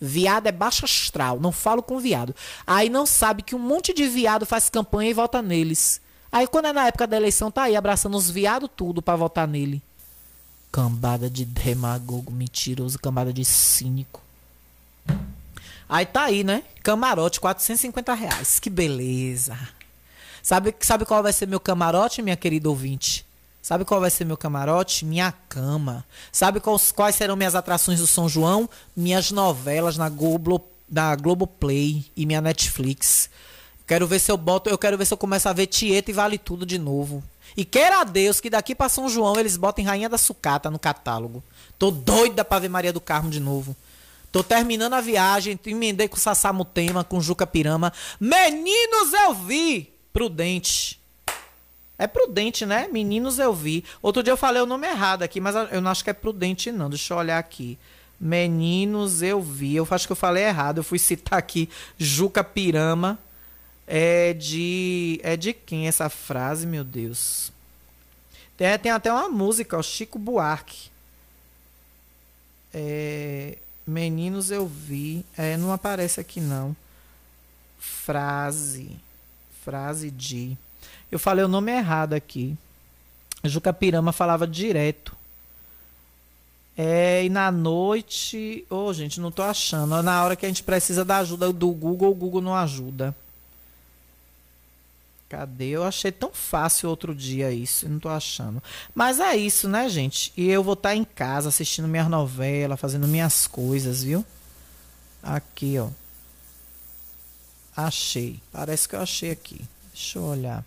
Viado é baixo astral, não falo com viado. Aí não sabe que um monte de viado faz campanha e vota neles. Aí quando é na época da eleição, tá aí abraçando os viados tudo para votar nele. Cambada de demagogo, mentiroso, cambada de cínico. Aí tá aí, né? Camarote, 450 reais. Que beleza. Sabe, sabe qual vai ser meu camarote, minha querida ouvinte? Sabe qual vai ser meu camarote? Minha cama. Sabe quais, quais serão minhas atrações do São João? Minhas novelas na Globo, na Globoplay e minha Netflix. Quero ver se eu boto, eu quero ver se eu começo a ver Tieta e Vale Tudo de novo. E queira a Deus que daqui para São João eles botem Rainha da Sucata no catálogo. Tô doida pra ver Maria do Carmo de novo. Tô terminando a viagem, emendei com Sassamutema, com Juca Pirama. Meninos eu vi! Prudente. É prudente, né? Meninos eu vi. Outro dia eu falei o nome errado aqui, mas eu não acho que é prudente, não. Deixa eu olhar aqui. Meninos eu vi. Eu acho que eu falei errado. Eu fui citar aqui Juca Pirama. É de. É de quem essa frase, meu Deus? Tem, tem até uma música, o Chico Buarque. É. Meninos eu vi. É, não aparece aqui não. Frase. Frase de. Eu falei o nome errado aqui. Juca Pirama falava direto. É, e na noite. Ô, oh, gente, não tô achando. Na hora que a gente precisa da ajuda do Google, o Google não ajuda. Cadê? Eu achei tão fácil outro dia isso, não tô achando. Mas é isso, né, gente? E eu vou estar tá em casa assistindo minhas novelas, fazendo minhas coisas, viu? Aqui, ó. Achei. Parece que eu achei aqui. Deixa eu olhar.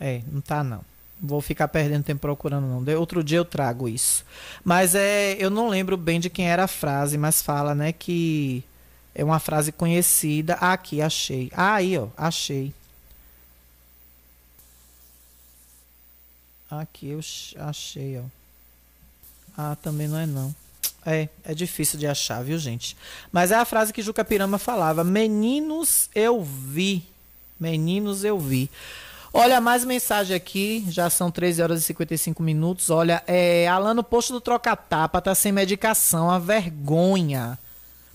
É, não tá não. Vou ficar perdendo tempo procurando, não. De outro dia eu trago isso. Mas é, eu não lembro bem de quem era a frase, mas fala, né, que é uma frase conhecida. Ah, aqui, achei. Ah, aí, ó, achei. Aqui eu achei, ó. Ah, também não é não. É, é difícil de achar, viu, gente? Mas é a frase que Juca Pirama falava: Meninos, eu vi. Meninos, eu vi. Olha, mais mensagem aqui. Já são 13 horas e 55 minutos. Olha, é, Alano Posto do Troca-Tapa tá sem medicação. A vergonha.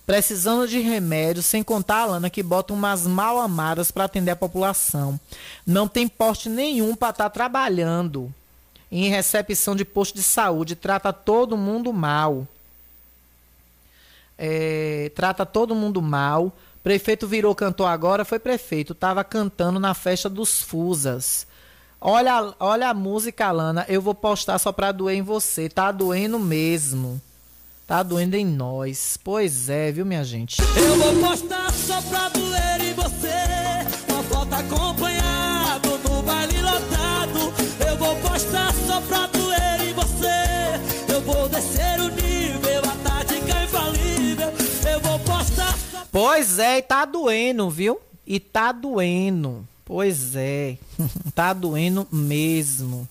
Precisando de remédio, sem contar a Alana que bota umas mal amadas para atender a população. Não tem porte nenhum para estar tá trabalhando em recepção de posto de saúde. Trata todo mundo mal é, trata todo mundo mal. Prefeito virou cantor agora, foi prefeito, tava cantando na festa dos Fusas. Olha, olha a música, Lana, eu vou postar só pra doer em você. Tá doendo mesmo. Tá doendo em nós. Pois é, viu, minha gente? Eu vou postar só pra doer em você. Pois é, e tá doendo, viu? E tá doendo. Pois é, tá doendo mesmo.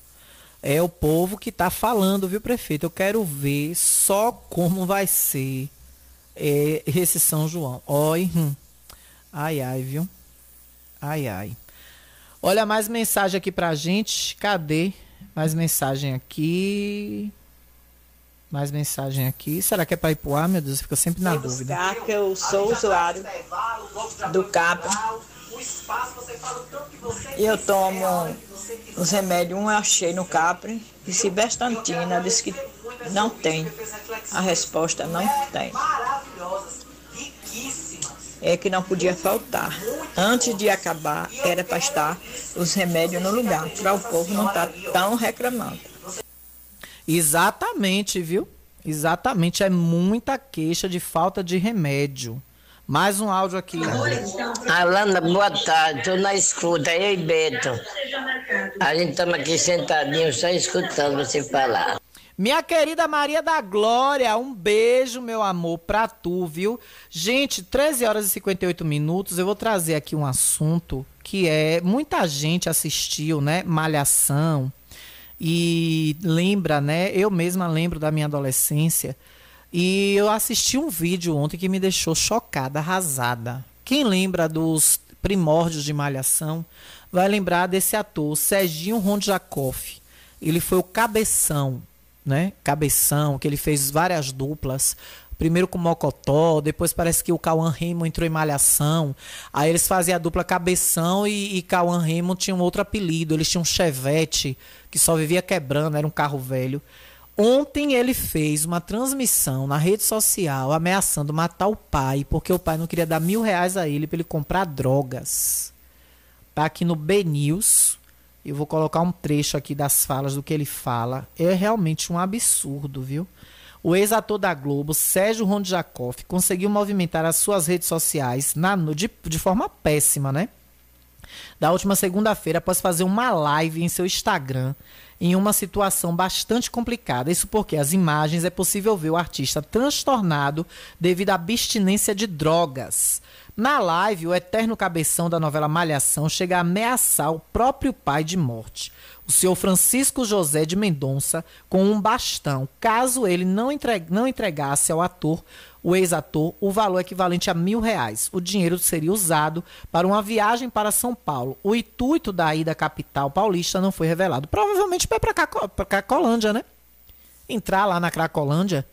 É o povo que tá falando, viu, prefeito? Eu quero ver só como vai ser é, esse São João. Oi, hum. ai, ai, viu? Ai, ai. Olha mais mensagem aqui pra gente. Cadê? Mais mensagem aqui. Mais mensagem aqui. Será que é para ir pro ar, meu Deus? Fica sempre na dúvida. Buscar que eu sou usuário do CAPA. E eu tomo os remédios, um eu achei no Capri, e Cibestantina disse que não tem. A resposta não tem. É que não podia faltar. Antes de acabar, era para estar os remédios no lugar, para o povo não estar tão reclamando. Exatamente, viu? Exatamente. É muita queixa de falta de remédio. Mais um áudio aqui. Alana, boa tarde. Estou na escuta, eu e Beto. A gente estamos aqui sentadinhos, só escutando você falar. Minha querida Maria da Glória, um beijo, meu amor, pra tu, viu? Gente, 13 horas e 58 minutos, eu vou trazer aqui um assunto que é. Muita gente assistiu, né? Malhação. E lembra, né? Eu mesma lembro da minha adolescência. E eu assisti um vídeo ontem que me deixou chocada, arrasada. Quem lembra dos primórdios de Malhação vai lembrar desse ator, Serginho Rondjakov. Ele foi o cabeção, né? Cabeção, que ele fez várias duplas. Primeiro com Mocotó, depois parece que o Cauã Raymond entrou em Malhação. Aí eles faziam a dupla Cabeção e, e Cauã Raymond tinha um outro apelido. Eles tinham um Chevette que só vivia quebrando, era um carro velho. Ontem ele fez uma transmissão na rede social ameaçando matar o pai, porque o pai não queria dar mil reais a ele para ele comprar drogas. Tá aqui no B News. Eu vou colocar um trecho aqui das falas do que ele fala. É realmente um absurdo, viu? O ex-ator da Globo, Sérgio Rondjakov, conseguiu movimentar as suas redes sociais na, de, de forma péssima, né? Da última segunda-feira, após fazer uma live em seu Instagram, em uma situação bastante complicada. Isso porque as imagens é possível ver o artista transtornado devido à abstinência de drogas. Na live, o eterno cabeção da novela Malhação chega a ameaçar o próprio pai de morte, o senhor Francisco José de Mendonça, com um bastão, caso ele não, não entregasse ao ator, o ex-ator, o valor equivalente a mil reais. O dinheiro seria usado para uma viagem para São Paulo. O intuito da ida à capital paulista não foi revelado. Provavelmente para a Cracolândia, né? Entrar lá na Cracolândia,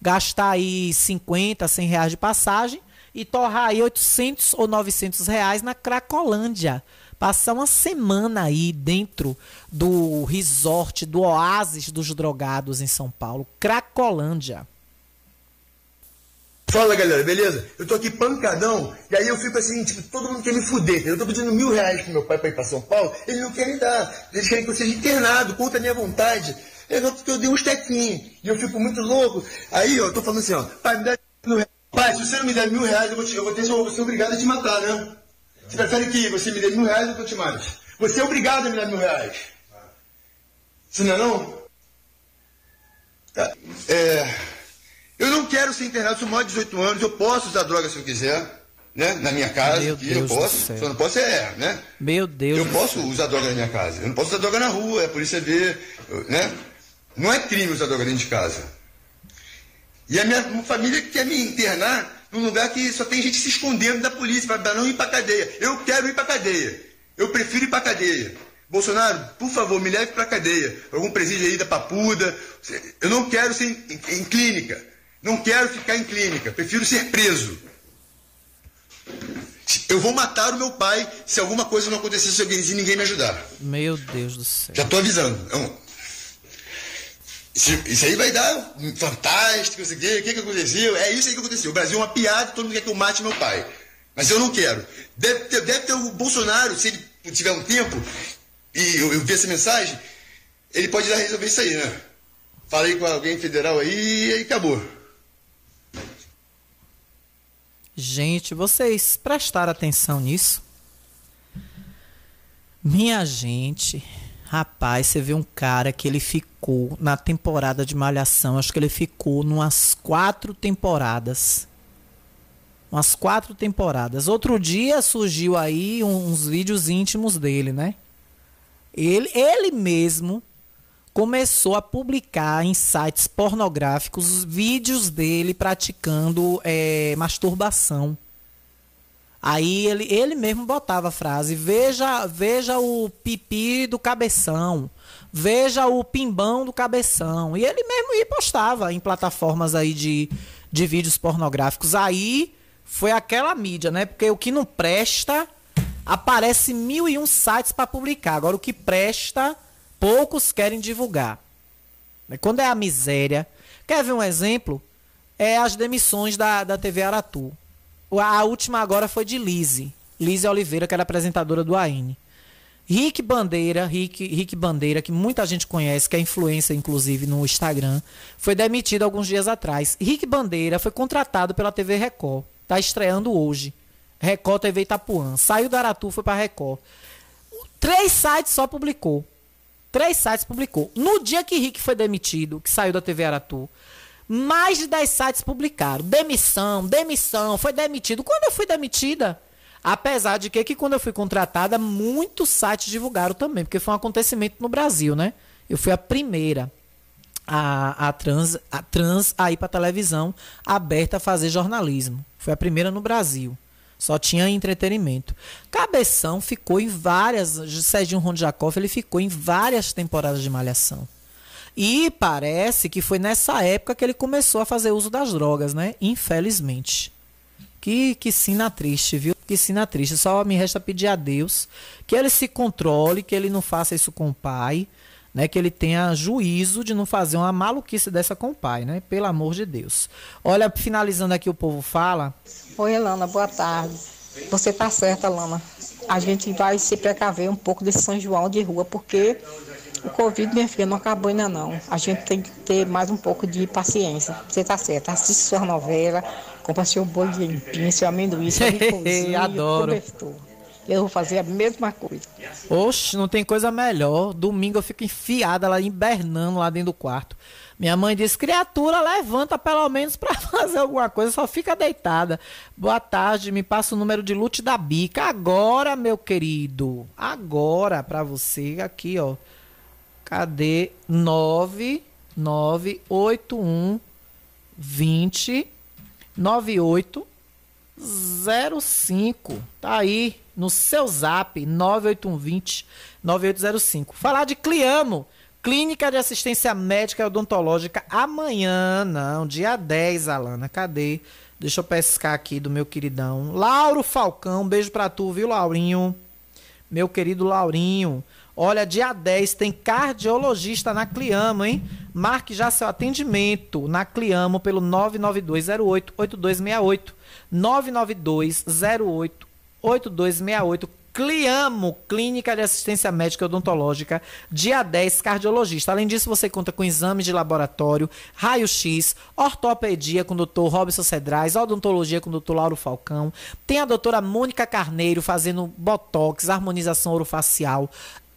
gastar aí 50, 100 reais de passagem e torrar aí 800 ou 900 reais na Cracolândia. Passar uma semana aí dentro do resort, do oásis dos drogados em São Paulo, Cracolândia. Fala galera, beleza? Eu tô aqui pancadão, e aí eu fico assim, tipo, todo mundo quer me fuder. Eu tô pedindo mil reais pro meu pai pra ir pra São Paulo, ele não quer me dar. Eles querem que eu seja internado, contra a minha vontade. É só porque eu dei um tequinhos, e eu fico muito louco. Aí, ó, eu tô falando assim, ó, pai, me dá mil reais. Pai, se você não me der mil reais, eu vou, te, eu vou ter, eu vou ser obrigado a te matar, né? Você prefere que você me dê mil reais ou que eu te mate? Você é obrigado a me dar mil reais. Você não é não? Tá. É, eu não quero ser internado, sou maior de 18 anos, eu posso usar droga se eu quiser, né? Na minha casa, Meu Deus eu posso. céu. Só não posso é, né? Meu Deus. Eu posso usar droga na minha casa. Eu não posso usar droga na rua, é a polícia vê, né? Não é crime usar droga dentro de casa. E a minha família quer me internar num lugar que só tem gente se escondendo da polícia para não ir para cadeia. Eu quero ir para cadeia. Eu prefiro ir para cadeia. Bolsonaro, por favor, me leve para cadeia. Algum presídio aí da Papuda. Eu não quero ser em, em clínica. Não quero ficar em clínica. Prefiro ser preso. Eu vou matar o meu pai se alguma coisa não acontecer se ninguém me ajudar. Meu Deus do céu. Já tô avisando. É um- Isso, isso aí vai dar fantástico, o que, que aconteceu? É isso aí que aconteceu. O Brasil é uma piada, todo mundo quer que eu mate meu pai. Mas eu não quero. Deve ter, deve ter o Bolsonaro, se ele tiver um tempo, e eu, eu ver essa mensagem, ele pode lá resolver isso aí, né? Falei com alguém federal aí e acabou. Gente, vocês prestaram atenção nisso? Minha gente, rapaz, você vê um cara que ele ficou na temporada de Malhação, acho que ele ficou numas quatro temporadas. Umas quatro temporadas. Outro dia surgiu aí uns vídeos íntimos dele, né? Ele, ele mesmo começou a publicar em sites pornográficos vídeos dele praticando eh, masturbação. Aí ele, ele mesmo botava a frase: veja, veja o pipi do cabeção, veja o pimbão do cabeção. E ele mesmo ia postava em plataformas aí de, de vídeos pornográficos. Aí foi aquela mídia, né? Porque o que não presta aparece mil e um sites para publicar. Agora o que presta, poucos querem divulgar. Quando é a miséria. Quer ver um exemplo? É as demissões da, da TV Aratu. A última agora foi de Lise. Lise Oliveira, que era apresentadora do AN. Rick Bandeira, Rick, Rick Bandeira, que muita gente conhece, que é influência inclusive no Instagram, foi demitido alguns dias atrás. Rick Bandeira foi contratado pela TV Record. Tá estreando hoje. Record TV Itapuã. Saiu da Aratu, foi para Record. Três sites só publicou. Três sites publicou. No dia que Rick foi demitido, que saiu da TV Aratu, mais de 10 sites publicaram. Demissão, demissão, foi demitido. Quando eu fui demitida, apesar de que, que quando eu fui contratada, muitos sites divulgaram também, porque foi um acontecimento no Brasil, né? Eu fui a primeira a, a, trans, a trans a ir para televisão aberta a fazer jornalismo. Foi a primeira no Brasil. Só tinha entretenimento. Cabeção ficou em várias. Serginho Rondjakov, ele ficou em várias temporadas de Malhação. E parece que foi nessa época que ele começou a fazer uso das drogas, né? Infelizmente. Que, que sina triste, viu? Que sina triste. Só me resta pedir a Deus que ele se controle, que ele não faça isso com o pai, né? Que ele tenha juízo de não fazer uma maluquice dessa com o pai, né? Pelo amor de Deus. Olha, finalizando aqui o povo fala. Oi, Elana, boa tarde. Você tá certa, Lana. A gente vai se precaver um pouco desse São João de rua, porque o Covid, minha filha, não acabou ainda não. A gente tem que ter mais um pouco de paciência. Você tá certa. Assiste sua novela, compra seu bolo de empim, seu amendoim, seu licorzinho, Adoro. cobertor. Eu vou fazer a mesma coisa. Oxe, não tem coisa melhor. Domingo eu fico enfiada lá, hibernando lá dentro do quarto. Minha mãe disse: criatura, levanta pelo menos pra fazer alguma coisa, só fica deitada. Boa tarde, me passa o número de lute da bica. Agora, meu querido. Agora, pra você, aqui, ó. Cadê? 9981 20 98 05. Tá aí no seu zap 98120 9805. Falar de Cliamo, Clínica de Assistência Médica e Odontológica amanhã, não, dia 10, Alana. Cadê? Deixa eu pescar aqui do meu queridão. Lauro Falcão, beijo pra tu, viu, Laurinho? Meu querido Laurinho. Olha, dia 10 tem cardiologista na Cliamo, hein? Marque já seu atendimento na Cliamo pelo 992088268. 992088268. Cliamo, Clínica de Assistência Médica Odontológica, dia 10, cardiologista. Além disso, você conta com exames de laboratório, raio-x, ortopedia com o Dr. Robson Cedrais, odontologia com o Dr. Lauro Falcão. Tem a doutora Mônica Carneiro fazendo botox, harmonização orofacial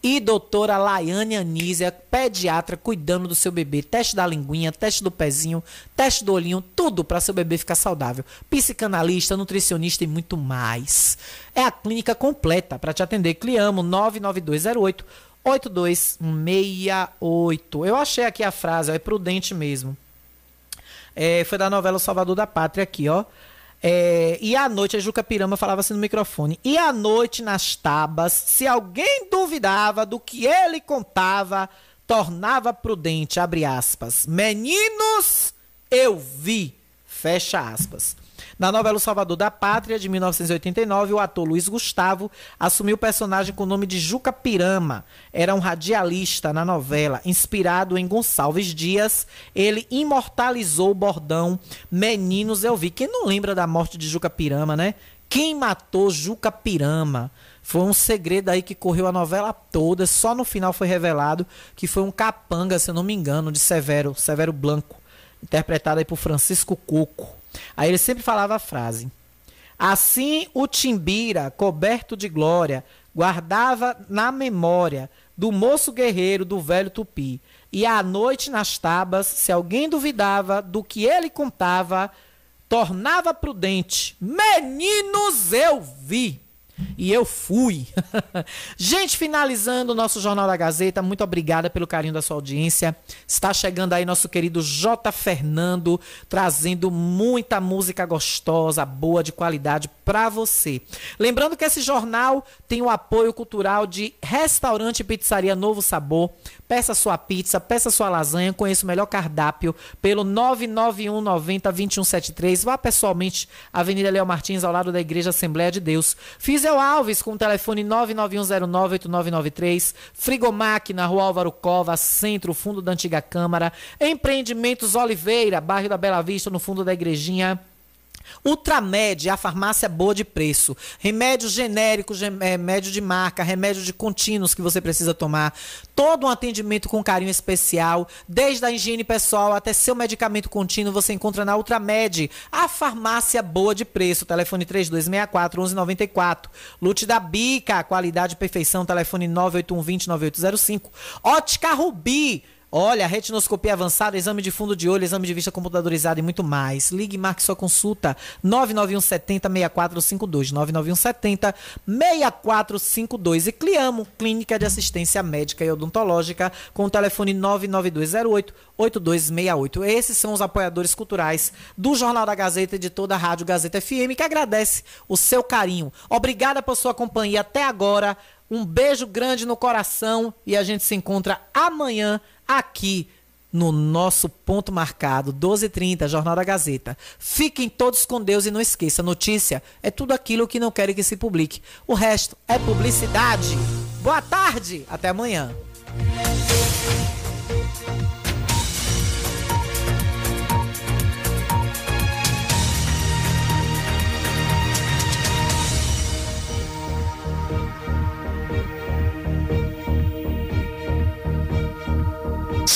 e doutora Laiane Anísia, pediatra, cuidando do seu bebê. Teste da linguinha, teste do pezinho, teste do olhinho, tudo para seu bebê ficar saudável. Psicanalista, nutricionista e muito mais. É a clínica completa para te atender. Cliamo 99208 8268. Eu achei aqui a frase, ó, é prudente mesmo. É, foi da novela Salvador da Pátria aqui, ó. É, e à noite, a Juca Pirama falava assim no microfone. E à noite, nas tabas, se alguém duvidava do que ele contava, tornava prudente, abre aspas. Meninos, eu vi, fecha aspas. Na novela O Salvador da Pátria, de 1989, o ator Luiz Gustavo assumiu o personagem com o nome de Juca Pirama. Era um radialista na novela, inspirado em Gonçalves Dias. Ele imortalizou o bordão Meninos Eu Vi. Quem não lembra da morte de Juca Pirama, né? Quem matou Juca Pirama? Foi um segredo aí que correu a novela toda, só no final foi revelado que foi um capanga, se eu não me engano, de Severo, Severo Blanco, interpretado aí por Francisco Coco. Aí ele sempre falava a frase: Assim o Timbira, coberto de glória, guardava na memória do moço guerreiro do velho Tupi. E à noite nas tabas, se alguém duvidava do que ele contava, tornava prudente. Meninos, eu vi. E eu fui. Gente, finalizando o nosso Jornal da Gazeta, muito obrigada pelo carinho da sua audiência. Está chegando aí nosso querido J. Fernando, trazendo muita música gostosa, boa, de qualidade para você. Lembrando que esse jornal tem o apoio cultural de Restaurante e Pizzaria Novo Sabor. Peça sua pizza, peça sua lasanha, conheça o melhor cardápio pelo 991 90 2173. Vá pessoalmente, Avenida Leo Martins, ao lado da Igreja Assembleia de Deus. Fizel Alves, com o telefone 991098993. Frigomac, na rua Álvaro Cova, centro, fundo da antiga Câmara. Empreendimentos Oliveira, bairro da Bela Vista, no fundo da Igrejinha. Ultramed, a farmácia boa de preço. Remédios genéricos, remédio de marca, remédio de contínuos que você precisa tomar. Todo um atendimento com carinho especial, desde a higiene pessoal até seu medicamento contínuo, você encontra na Ultramed, a farmácia boa de preço. Telefone 3264 1194. Lute da Bica, qualidade e perfeição. Telefone 98120 9805. Ótica Rubi. Olha, retinoscopia avançada, exame de fundo de olho, exame de vista computadorizado e muito mais. Ligue e marque sua consulta 99170 6452, 99170 6452 e Cliamo, Clínica de Assistência Médica e Odontológica, com o telefone 99208 8268. Esses são os apoiadores culturais do Jornal da Gazeta e de toda a Rádio Gazeta FM, que agradece o seu carinho. Obrigada por sua companhia até agora. Um beijo grande no coração e a gente se encontra amanhã aqui no nosso ponto marcado, 12h30, Jornal da Gazeta. Fiquem todos com Deus e não esqueça, notícia é tudo aquilo que não querem que se publique. O resto é publicidade. Boa tarde, até amanhã.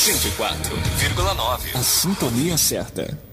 Cento e quatro vírgula nove. A sintonia certa.